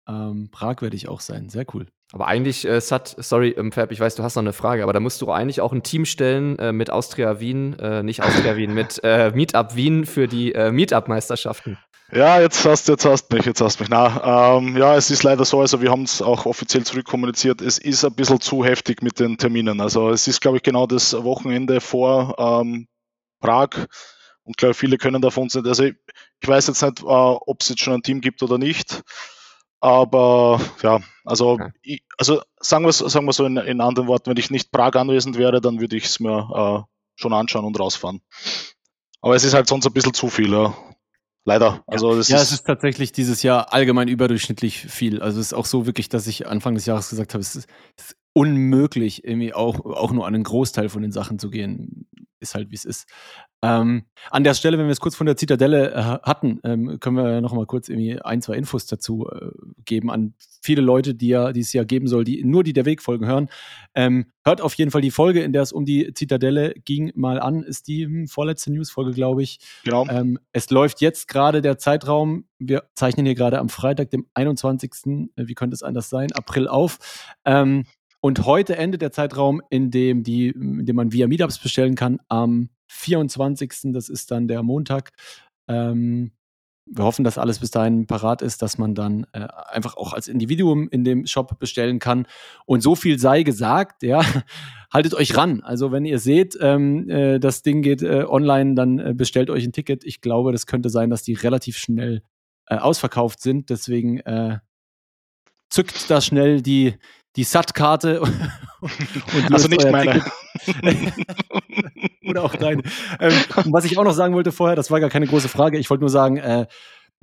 Ähm, Prag werde ich auch sein. Sehr cool. Aber eigentlich, äh, Sat, sorry, ähm, Fab, ich weiß, du hast noch eine Frage, aber da musst du eigentlich auch ein Team stellen äh, mit Austria Wien, äh, nicht Austria Wien, mit äh, Meetup Wien für die äh, Meetup-Meisterschaften. Ja, jetzt hast, jetzt hast mich, jetzt hast mich. Na, ähm, ja, es ist leider so, also wir haben es auch offiziell zurückkommuniziert, es ist ein bisschen zu heftig mit den Terminen. Also es ist, glaube ich, genau das Wochenende vor ähm, Prag und glaube viele können davon nicht. Also ich, ich weiß jetzt nicht, äh, ob es jetzt schon ein Team gibt oder nicht. Aber ja, also, Okay. ich, also sagen wir es sagen wir so in, in anderen Worten, wenn ich nicht Prag anwesend wäre, dann würde ich es mir äh, schon anschauen und rausfahren. Aber es ist halt sonst ein bisschen zu viel, ja. Leider. Also das ja, ist, es ist tatsächlich dieses Jahr allgemein überdurchschnittlich viel. Also es ist auch so wirklich, dass ich Anfang des Jahres gesagt habe, es ist, es ist unmöglich, irgendwie auch, auch nur an einen Großteil von den Sachen zu gehen. Ist halt, wie es ist. Ähm, an der Stelle, wenn wir es kurz von der Zitadelle äh, hatten, ähm, können wir noch mal kurz irgendwie ein, zwei Infos dazu äh, geben an viele Leute, die ja, die es ja geben soll, die nur die der Weg-Folgen hören. Ähm, hört auf jeden Fall die Folge, in der es um die Zitadelle ging, mal an. Ist die hm, vorletzte News-Folge, glaube ich. genau. Ähm, es läuft jetzt gerade der Zeitraum, wir zeichnen hier gerade am Freitag, dem 21. äh, Wie könnte es anders sein? April auf. Ähm, und heute endet der Zeitraum, in dem, die, in dem man via Meetups bestellen kann, am 24. Das ist dann der Montag. Ähm, wir hoffen, dass alles bis dahin parat ist, dass man dann äh, einfach auch als Individuum in dem Shop bestellen kann. Und so viel sei gesagt, ja, haltet euch ran. Also wenn ihr seht, ähm, äh, das Ding geht äh, online, dann äh, bestellt euch ein Ticket. Ich glaube, das könnte sein, dass die relativ schnell äh, ausverkauft sind. Deswegen äh, zückt da schnell die, die SAT-Karte und Also nicht meine. Oder auch deine. Ähm, und was ich auch noch sagen wollte vorher, das war gar keine große Frage. Ich wollte nur sagen, äh,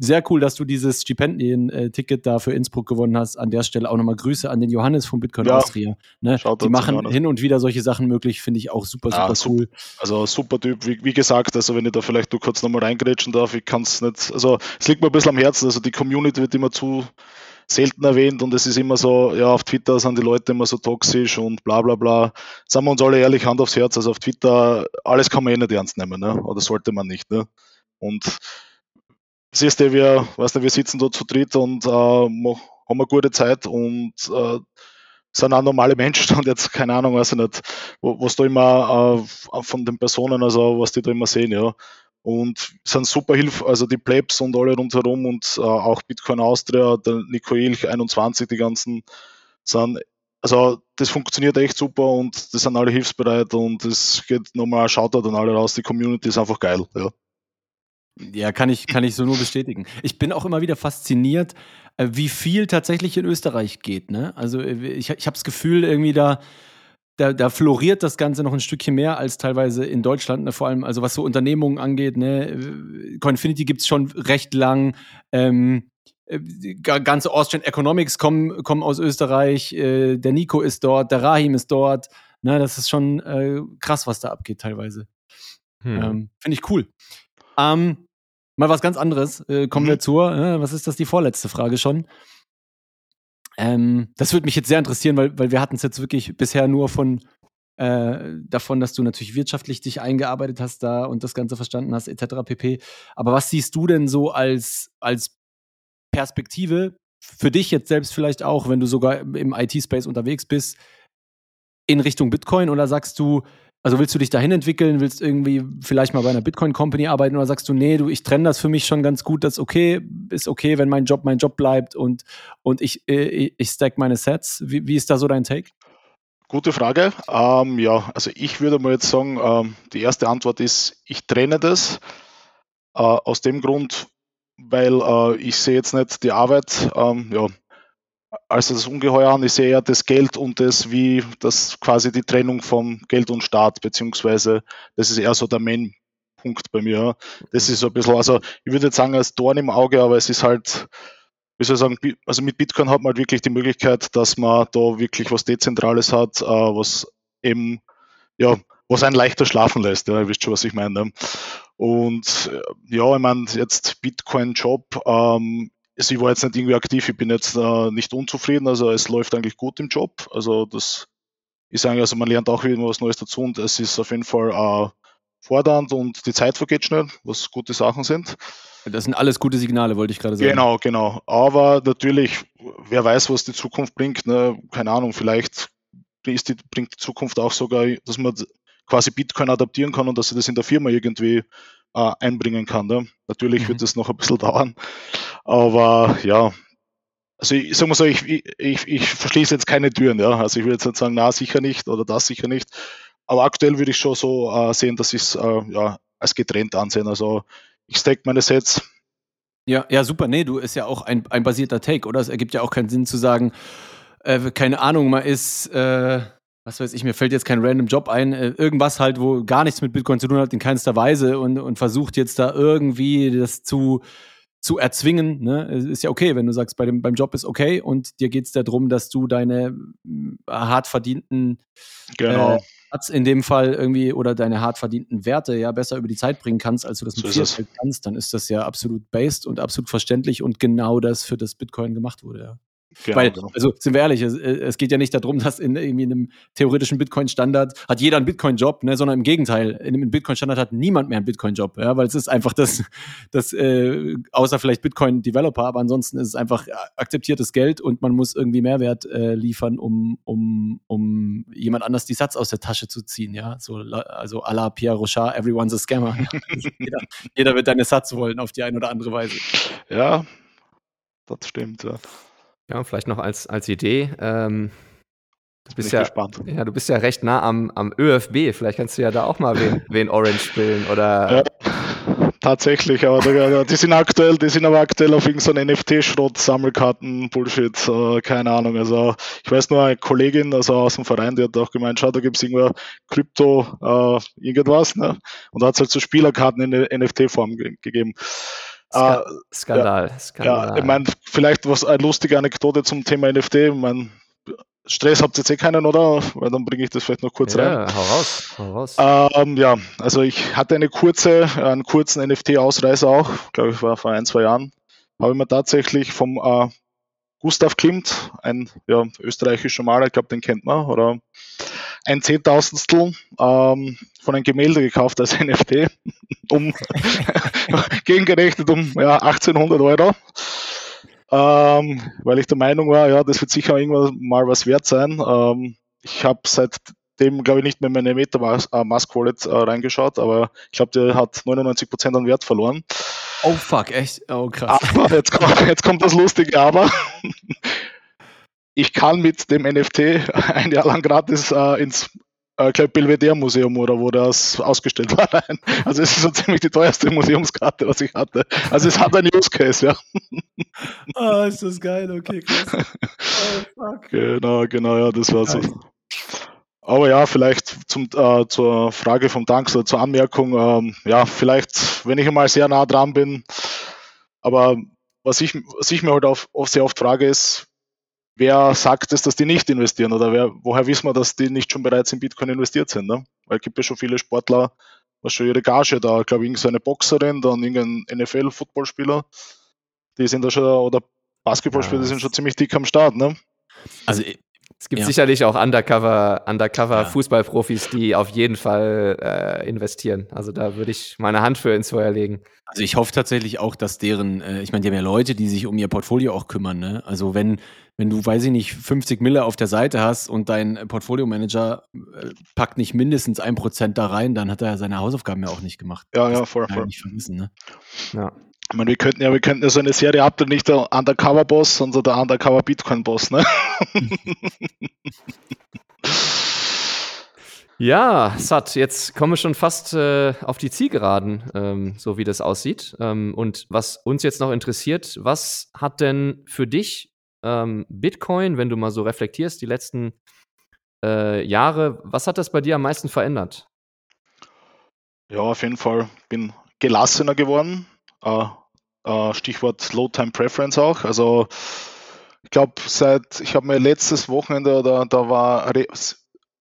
sehr cool, dass du dieses Stipendien-Ticket da für Innsbruck gewonnen hast. An der Stelle auch nochmal Grüße an den Johannes von Bitcoin Ja. Austria. Ne? Die machen hin und wieder solche Sachen möglich, finde ich auch super, super super. cool. Also super Typ, wie, wie gesagt, also wenn ich da vielleicht nur kurz nochmal reingrätschen darf, ich kann es nicht, also es liegt mir ein bisschen am Herzen, also die Community wird immer zu selten erwähnt und es ist immer so, ja, auf Twitter sind die Leute immer so toxisch und bla bla bla. Sagen wir uns alle ehrlich, Hand aufs Herz, also auf Twitter, alles kann man eh nicht ernst nehmen, ne? oder sollte man nicht. Ne? Und siehst du, wir, weißt du, wir sitzen dort zu dritt und äh, haben eine gute Zeit und äh, sind auch normale Menschen und jetzt, keine Ahnung, weiß ich nicht, was da immer äh, von den Personen, also was die da immer sehen, ja. Und sind super hilf, also die Plebs und alle rundherum und äh, auch Bitcoin Austria, der Nico Ilch 21, die ganzen sind, also das funktioniert echt super und die sind alle hilfsbereit und es geht nochmal ein Shoutout an alle raus, die Community ist einfach geil, ja. Ja, kann ich, kann ich so nur bestätigen. Ich bin auch immer wieder fasziniert, äh, wie viel tatsächlich in Österreich geht. Ne? Also äh, ich, ich habe das Gefühl, irgendwie da, da, da floriert das Ganze noch ein Stückchen mehr als teilweise in Deutschland, ne? vor allem, also was so Unternehmungen angeht. Ne? Coinfinity gibt es schon recht lang. Ähm, äh, ganze Austrian Economics kommen, kommen aus Österreich. Äh, der Nico ist dort, der Rahim ist dort. Ne? Das ist schon äh, krass, was da abgeht teilweise. Hm. Ähm, Finde ich cool. Ähm, mal was ganz anderes. Äh, kommen wir Mhm. zur, äh, was ist das, die vorletzte Frage schon? Ähm, das würde mich jetzt sehr interessieren, weil, weil wir hatten es jetzt wirklich bisher nur von äh, davon, dass du natürlich wirtschaftlich dich eingearbeitet hast da und das Ganze verstanden hast, etc. pp. Aber was siehst du denn so als, als Perspektive für dich jetzt selbst vielleicht auch, wenn du sogar im IT-Space unterwegs bist, in Richtung Bitcoin oder sagst du, also willst du dich dahin entwickeln, willst irgendwie vielleicht mal bei einer Bitcoin-Company arbeiten oder sagst du, nee, du, ich trenne das für mich schon ganz gut, das ist okay, ist okay, wenn mein Job mein Job bleibt und, und ich, äh, ich stack meine Sets. Wie, wie ist da so dein Take? Gute Frage. Ähm, ja, also ich würde mal jetzt sagen, ähm, die erste Antwort ist, ich trenne das äh, aus dem Grund, weil äh, ich sehe jetzt nicht die Arbeit ähm, ja, als das Ungeheuer an, sehe eher das Geld und das wie das quasi die Trennung von Geld und Staat, beziehungsweise das ist eher so der Main-Punkt bei mir. Das ist so ein bisschen, also ich würde jetzt sagen, als Dorn im Auge, aber es ist halt wie soll ich sagen, also mit Bitcoin hat man halt wirklich die Möglichkeit, dass man da wirklich was Dezentrales hat, äh, was eben, ja, was einen leichter schlafen lässt. Ja, ihr wisst schon, was ich meine. ne? Und äh, ja, ich meine, jetzt Bitcoin-Job, ähm, also ich war jetzt nicht irgendwie aktiv, ich bin jetzt äh, nicht unzufrieden, also es läuft eigentlich gut im Job. Also das ist eigentlich, also man lernt auch wieder was Neues dazu und es ist auf jeden Fall äh, fordernd und die Zeit vergeht schnell, was gute Sachen sind. Das sind alles gute Signale, wollte ich gerade sagen. Genau, genau. Aber natürlich, wer weiß, was die Zukunft bringt. Ne? Keine Ahnung, vielleicht ist die, bringt die Zukunft auch sogar, dass man quasi Bitcoin adaptieren kann und dass sie das in der Firma irgendwie äh, einbringen kann. Ne? Natürlich Mhm. wird das noch ein bisschen dauern. Aber ja, also ich sag mal so, ich, ich, ich, verschließe jetzt keine Türen. Ja? Also ich will jetzt nicht sagen, na sicher nicht oder das sicher nicht. Aber aktuell würde ich schon so äh, sehen, dass ich es äh, ja, als getrennt ansehen. Also ich stack meine Sets, Ja, ja, super. Nee, du ist ja auch ein, ein basierter Take, oder? Es ergibt ja auch keinen Sinn zu sagen, äh, keine Ahnung, man ist, äh, was weiß ich, mir fällt jetzt kein random Job ein, äh, irgendwas halt, wo gar nichts mit Bitcoin zu tun hat, in keinster Weise und, und versucht jetzt da irgendwie das zu, zu erzwingen. Ne? Es ist ja okay, wenn du sagst, bei dem, beim Job ist okay und dir geht es darum, dass du deine mm, hart verdienten genau. Äh, in dem Fall irgendwie oder deine hart verdienten Werte ja besser über die Zeit bringen kannst, als du das mit So Fiat kannst, dann ist das ja absolut based und absolut verständlich und genau das, für das Bitcoin gemacht wurde. Ja. Genau, Weil, genau. also sind wir ehrlich, es, es geht ja nicht darum, dass in irgendwie einem theoretischen Bitcoin-Standard hat jeder einen Bitcoin-Job, ne, sondern im Gegenteil, in einem Bitcoin-Standard hat niemand mehr einen Bitcoin-Job, ja, weil es ist einfach das, das äh, außer vielleicht Bitcoin-Developer, aber ansonsten ist es einfach akzeptiertes Geld und man muss irgendwie Mehrwert äh, liefern, um, um, um jemand anders die Satz aus der Tasche zu ziehen, ja, so, also à la Pierre Rochard, everyone's a scammer. jeder, jeder wird deine Satz wollen auf die eine oder andere Weise. Ja, das stimmt. Ja. Ja, vielleicht noch als, als Idee. Ähm, du bist ja, gespannt. ja, du bist ja recht nah am, am ÖFB. Vielleicht kannst du ja da auch mal wen, wen Orange spielen oder Ja, tatsächlich, aber da, die sind aktuell, die sind aber aktuell auf irgendeinen NFT-Schrott, Sammelkarten, Bullshit, äh, keine Ahnung. Also ich weiß nur, eine Kollegin, also aus dem Verein, die hat auch gemeint, schau, da gibt es irgendwo Krypto, äh, irgendwas, ne? Und da hat es halt so Spielerkarten in NFT-Form ge gegeben. Ska Äh, Skandal. Skandal. Ja, ich meine, vielleicht was eine lustige Anekdote zum Thema NFT. Ich mein, Stress habt ihr jetzt eh keinen, oder? Weil dann bringe ich das vielleicht noch kurz rein. ja, hau raus. Hau raus. Ähm, ja, also ich hatte eine kurze, einen kurzen NFT-Ausreißer auch, glaube ich, war vor ein, zwei Jahren. Habe ich mir tatsächlich vom äh, Gustav Klimt, ein ja, österreichischer Maler, ich glaube, den kennt man, oder ein Zehntausendstel ähm, von einem Gemälde gekauft als NFT, um gegengerechnet um ja, 1800 Euro. Ähm, weil ich der Meinung war, ja, das wird sicher irgendwann mal was wert sein. Ähm, ich habe seitdem, glaube ich, nicht mehr in meine Metamask Wallet äh, reingeschaut, aber ich glaube, der hat 99% an Wert verloren. Oh fuck, echt? Oh krass. Aber jetzt kommt, jetzt kommt das Lustige, aber ich kann mit dem NFT ein Jahr lang gratis äh, ins äh, glaub, Belvedere Museum oder wo das ausgestellt war. rein. Also es ist so ziemlich die teuerste Museumskarte, was ich hatte. Also es hat einen Use Case, ja. Ah, ist das geil, okay, krass. Oh fuck. Genau, genau, ja, das war so. Aber ja, vielleicht zum, äh, zur Frage vom Dank oder zur Anmerkung, ähm, ja, vielleicht, wenn ich einmal sehr nah dran bin, aber was ich, was ich mir halt oft sehr oft frage, ist, wer sagt es, dass die nicht investieren oder wer, woher wissen wir, dass die nicht schon bereits in Bitcoin investiert sind? Ne? Weil es gibt ja schon viele Sportler, was schon ihre Gage da, glaube ich, irgendeine Boxerin, dann irgendein NFL-Footballspieler, die sind da schon, oder Basketballspieler, die sind schon ziemlich dick am Start, ne? Also, Es gibt Ja. sicherlich auch Undercover, Undercover Ja. Fußballprofis, die auf jeden Fall äh, investieren. Also da würde ich meine Hand für ins Feuer legen. also ich hoffe tatsächlich auch, dass deren, äh, ich meine, die haben ja Leute, die sich um ihr Portfolio auch kümmern, ne? Also wenn, wenn du, weiß ich nicht, 50 Mille auf der Seite hast und dein Portfolio-Manager äh, packt nicht mindestens ein Prozent da rein, dann hat er seine Hausaufgaben ja auch nicht gemacht. Ja, Das ja, voll, voll. nicht vermissen, ne? Ja. Ich meine, wir könnten ja, wir könnten ja so eine Serie ab, nicht der Undercover-Boss, sondern der Undercover-Bitcoin-Boss, ne? Ja, Sat, jetzt kommen wir schon fast äh, auf die Zielgeraden, ähm, so wie das aussieht. Ähm, und was uns jetzt noch interessiert, was hat denn für dich ähm, Bitcoin, wenn du mal so reflektierst, die letzten äh, Jahre, was hat das bei dir am meisten verändert? Ja, auf jeden Fall. Bin gelassener geworden. Äh, Äh, Stichwort Low Time Preference auch. Also ich glaube, seit, ich habe mir letztes Wochenende oder da war re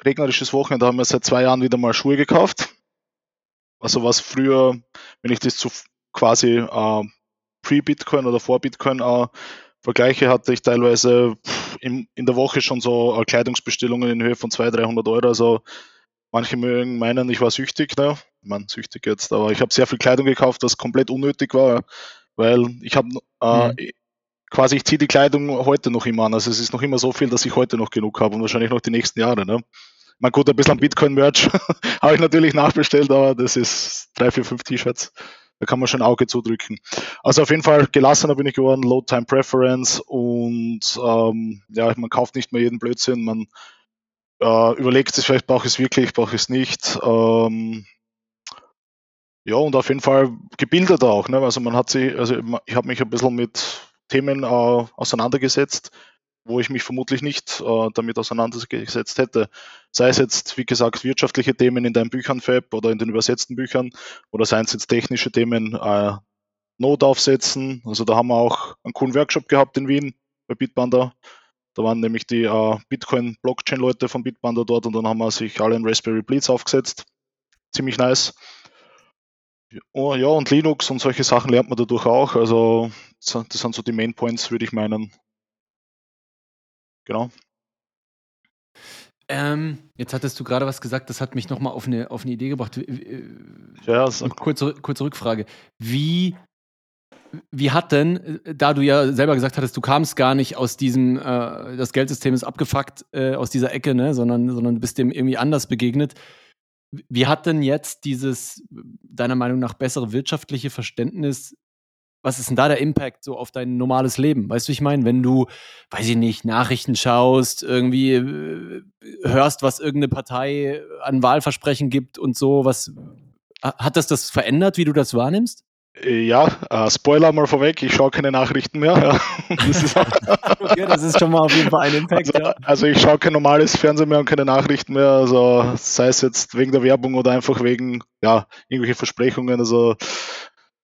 regnerisches Wochenende, haben wir seit zwei Jahren wieder mal Schuhe gekauft. Also was früher, wenn ich das zu quasi äh, pre-Bitcoin oder vor Bitcoin äh, vergleiche, hatte ich teilweise in, in der Woche schon so äh, Kleidungsbestellungen in Höhe von 200, 300 Euro. Also manche mögen meinen, ich war süchtig. Ne? Ich meine, süchtig jetzt, aber ich habe sehr viel Kleidung gekauft, was komplett unnötig war, weil ich habe äh, mhm. quasi, ich ziehe die Kleidung heute noch immer an. Also es ist noch immer so viel, dass ich heute noch genug habe und wahrscheinlich noch die nächsten Jahre. Ne? Man gut, ein bisschen Bitcoin-Merch habe ich natürlich nachbestellt, aber das ist drei, vier, fünf T-Shirts. Da kann man schon ein Auge zudrücken. Also auf jeden Fall gelassener bin ich geworden, Load Time Preference und ähm, ja, man kauft nicht mehr jeden Blödsinn, man äh, überlegt sich vielleicht, brauche ich es wirklich, brauche ich es nicht. Ähm, ja, und auf jeden Fall gebildet auch. Ne? Also man hat sich, also ich habe mich ein bisschen mit Themen äh, auseinandergesetzt, wo ich mich vermutlich nicht äh, damit auseinandergesetzt hätte. Sei es jetzt, wie gesagt, wirtschaftliche Themen in deinen Büchern Fab oder in den übersetzten Büchern oder seien es jetzt technische Themen, äh, Node aufsetzen. Also da haben wir auch einen coolen Workshop gehabt in Wien bei Bitbanda. Da waren nämlich die äh, Bitcoin-Blockchain-Leute von Bitbanda dort und dann haben wir sich alle in Raspberry Blitz aufgesetzt. Ziemlich nice. Oh, ja, und Linux und solche Sachen lernt man dadurch auch. Also das sind so die Main Points, würde ich meinen. Genau. Ähm, jetzt hattest du gerade was gesagt, das hat mich nochmal auf eine, auf eine Idee gebracht. Ja, so. kurze, kurze Rückfrage. Wie, wie hat denn, da du ja selber gesagt hattest, du kamst gar nicht aus diesem, äh, das Geldsystem ist abgefuckt äh, aus dieser Ecke, ne, sondern, sondern bist dem irgendwie anders begegnet. Wie hat denn jetzt dieses, deiner Meinung nach, bessere wirtschaftliche Verständnis was ist denn da der Impact so auf dein normales Leben? Weißt du, ich meine, wenn du, weiß ich nicht, Nachrichten schaust, irgendwie äh, hörst, was irgendeine Partei an Wahlversprechen gibt und so, was hat das das verändert, wie du das wahrnimmst? Äh, ja, äh, Spoiler mal vorweg, ich schaue keine Nachrichten mehr. Ja. Das, ist okay, das ist schon mal auf jeden Fall ein Impact. Also, ja. also ich schaue kein normales Fernsehen mehr und keine Nachrichten mehr, also sei es jetzt wegen der Werbung oder einfach wegen ja, irgendwelche Versprechungen. Also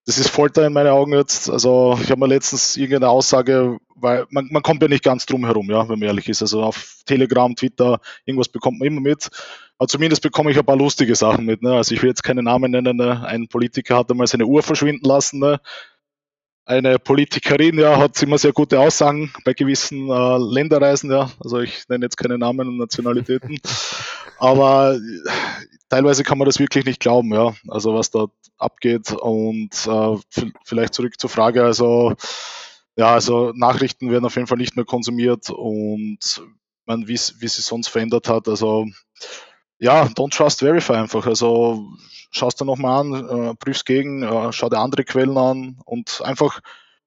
das ist Folter in meinen Augen jetzt. Also ich habe mal letztens irgendeine Aussage, weil man, man kommt ja nicht ganz drum herum, ja, wenn man ehrlich ist. Also auf Telegram, Twitter, irgendwas bekommt man immer mit. Aber zumindest bekomme ich ein paar lustige Sachen mit. Ne? Also ich will jetzt keine Namen nennen. Ne? Ein Politiker hat einmal seine Uhr verschwinden lassen. Ne? Eine Politikerin ja, hat immer sehr gute Aussagen bei gewissen äh, Länderreisen. Ja. Also ich nenne jetzt keine Namen und Nationalitäten. Aber teilweise kann man das wirklich nicht glauben, ja. Also was da abgeht. Und äh, vielleicht zurück zur Frage, also ja, also Nachrichten werden auf jeden Fall nicht mehr konsumiert und man, wie, wie sie sonst verändert hat. Also ja, don't trust, verify einfach. Also schaust du nochmal an, äh, prüfst gegen, äh, schau dir andere Quellen an und einfach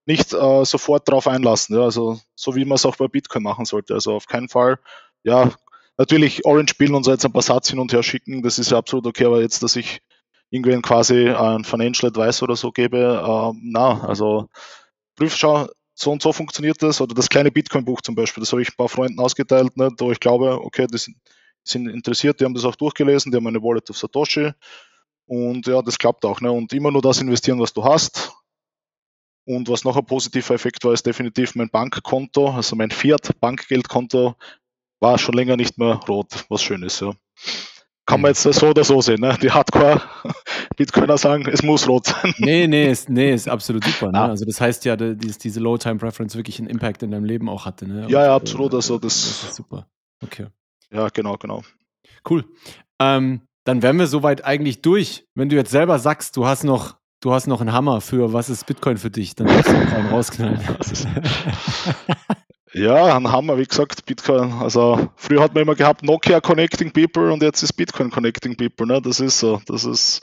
nicht äh, sofort darauf einlassen. Ja? Also so wie man es auch bei Bitcoin machen sollte. Also auf keinen Fall, ja, natürlich Orange bilden und so jetzt ein paar Satz hin und her schicken, das ist ja absolut okay, aber jetzt, dass ich irgendwen quasi ein Financial Advice oder so gebe, äh, na, also prüf, schau, so und so funktioniert das, oder das kleine Bitcoin-Buch zum Beispiel, das habe ich ein paar Freunden ausgeteilt, ne, wo ich glaube, okay, die sind, sind interessiert, die haben das auch durchgelesen, die haben eine Wallet auf Satoshi und ja, das klappt auch. Ne? Und immer nur das investieren, was du hast. Und was noch ein positiver Effekt war, ist definitiv mein Bankkonto, also mein Fiat-Bankgeldkonto war schon länger nicht mehr rot, was schön ist, ja. Kann man mhm. jetzt so oder so sehen, ne? Die Hardcore-Bitcoiner sagen, es muss rot sein. Nee, nee, ist, nee, ist absolut super. Ne? Also das heißt ja, dass diese Low-Time-Preference wirklich einen Impact in deinem Leben auch hatte. Ne? Und, ja, ja, absolut. Also das, das ist super. Okay. Ja, genau, genau. Cool. Ähm, dann wären wir soweit eigentlich durch. Wenn du jetzt selber sagst, du hast noch, du hast noch einen Hammer für was ist Bitcoin für dich, dann kannst du einen rausknallen. Ja, ein Hammer, wie gesagt, Bitcoin. Also früher hat man immer gehabt Nokia Connecting People und jetzt ist Bitcoin Connecting People. Ne? Das ist so. Das ist,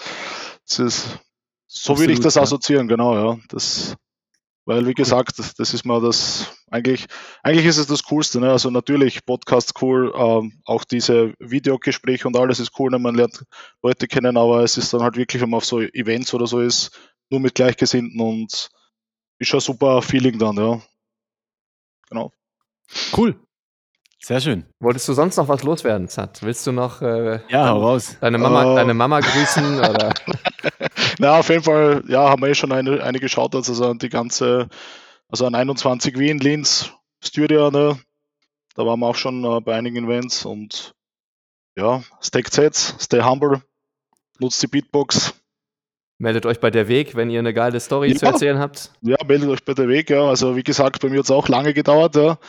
das ist so würde ich das assoziieren, genau, ja. Das, weil, wie gesagt, das, ist mal das, eigentlich, eigentlich ist es das Coolste, ne? Also natürlich, Podcast cool, ähm, auch diese Videogespräche und alles ist cool, ne? man lernt Leute kennen, aber es ist dann halt wirklich, wenn man auf so Events oder so ist, nur mit Gleichgesinnten und ist schon super Feeling dann, ja. Genau. Cool. Sehr schön. Wolltest du sonst noch was loswerden, Zat? Willst du noch äh, Ja, hau raus. deine, Mama, Äh. deine Mama grüßen? Oder? Na, auf jeden Fall, ja, haben wir eh schon eine, einige Shoutouts, also an die ganze, also an 21 Wien, Linz, Styria, ne? Da waren wir auch schon äh, bei einigen Events und ja, stay sets, stay humble, nutzt die Beatbox. Meldet euch bei der Weg, wenn ihr eine geile Story Ja. zu erzählen habt. Ja, meldet euch bei der Weg, ja. Also wie gesagt, bei mir hat es auch lange gedauert, ja.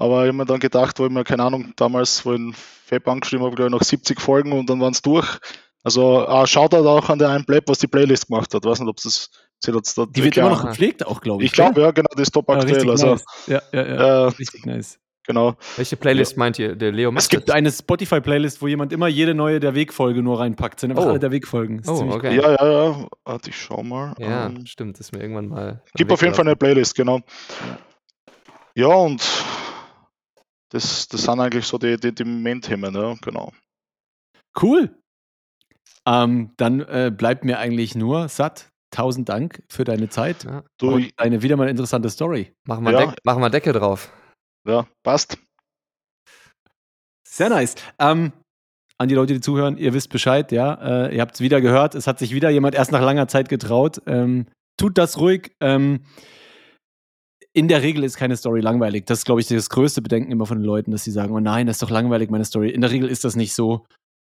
Aber ich habe mir dann gedacht, wo ich mir, keine Ahnung, damals, wo ich in Fab angeschrieben habe, glaube ich, noch 70 Folgen und dann waren es durch. Also äh, Shoutout auch an der einen Pleb, was die Playlist gemacht hat. Weiß nicht, ob das zählt jetzt da Die wird immer noch Ja. gepflegt, auch, glaube ich. Ich glaube, ja, genau, die ist top Ja, aktuell. richtig also, nice. Ja, ja, ja. äh, richtig nice. genau. Welche Playlist meint ihr? Der Leo Es Masket? gibt eine Spotify-Playlist, wo jemand immer jede neue der Weg-Folge nur reinpackt. Sind einfach Oh. alle der Weg-Folgen. Oh, ziemlich okay. Ja, ja, ja. Warte, ich schau mal. Ja, Ähm, stimmt, ist mir irgendwann mal. gibt auf jeden Fall eine Playlist, genau. Ja, und das, das sind eigentlich so die, die, die Main-Themen, ja, genau. Cool. Ähm, dann äh, bleibt mir eigentlich nur satt. Tausend Dank für deine Zeit Ja. Du, und eine wieder mal interessante Story. Machen wir, Ja. Deck, machen wir Decke drauf. ja, passt. Sehr nice. Ähm, an die Leute, die zuhören, ihr wisst Bescheid, ja. Äh, ihr habt es wieder gehört. Es hat sich wieder jemand erst nach langer Zeit getraut. Ähm, tut das ruhig. Ähm, in der Regel ist keine Story langweilig. Das ist, glaube ich, das größte Bedenken immer von den Leuten, dass sie sagen, oh nein, das ist doch langweilig, meine Story. In der Regel ist das nicht so.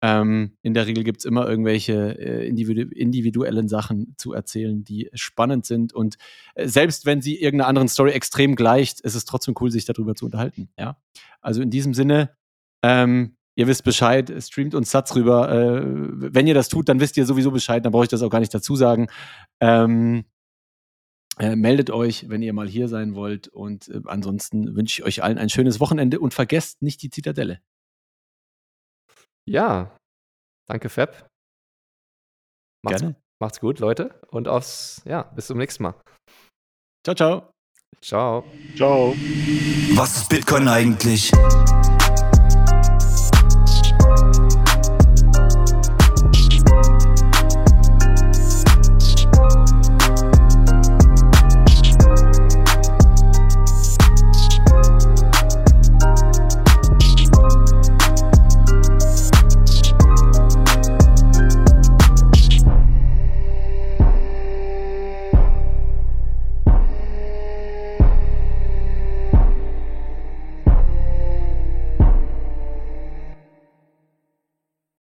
Ähm, in der Regel gibt es immer irgendwelche äh, individu individuellen Sachen zu erzählen, die spannend sind. Und äh, selbst wenn sie irgendeiner anderen Story extrem gleicht, ist es trotzdem cool, sich darüber zu unterhalten. Ja? Also in diesem Sinne, ähm, ihr wisst Bescheid, streamt uns Satz rüber. Äh, wenn ihr das tut, dann wisst ihr sowieso Bescheid, dann brauche ich das auch gar nicht dazu sagen. Ähm, äh, meldet euch, wenn ihr mal hier sein wollt. Und äh, ansonsten wünsche ich euch allen ein schönes Wochenende und vergesst nicht die Zitadelle. Ja. Danke, Fab. Macht's, Gerne. macht's gut, Leute. Und aufs, ja, bis zum nächsten Mal. Ciao, ciao. Ciao. Ciao. Was ist Bitcoin eigentlich?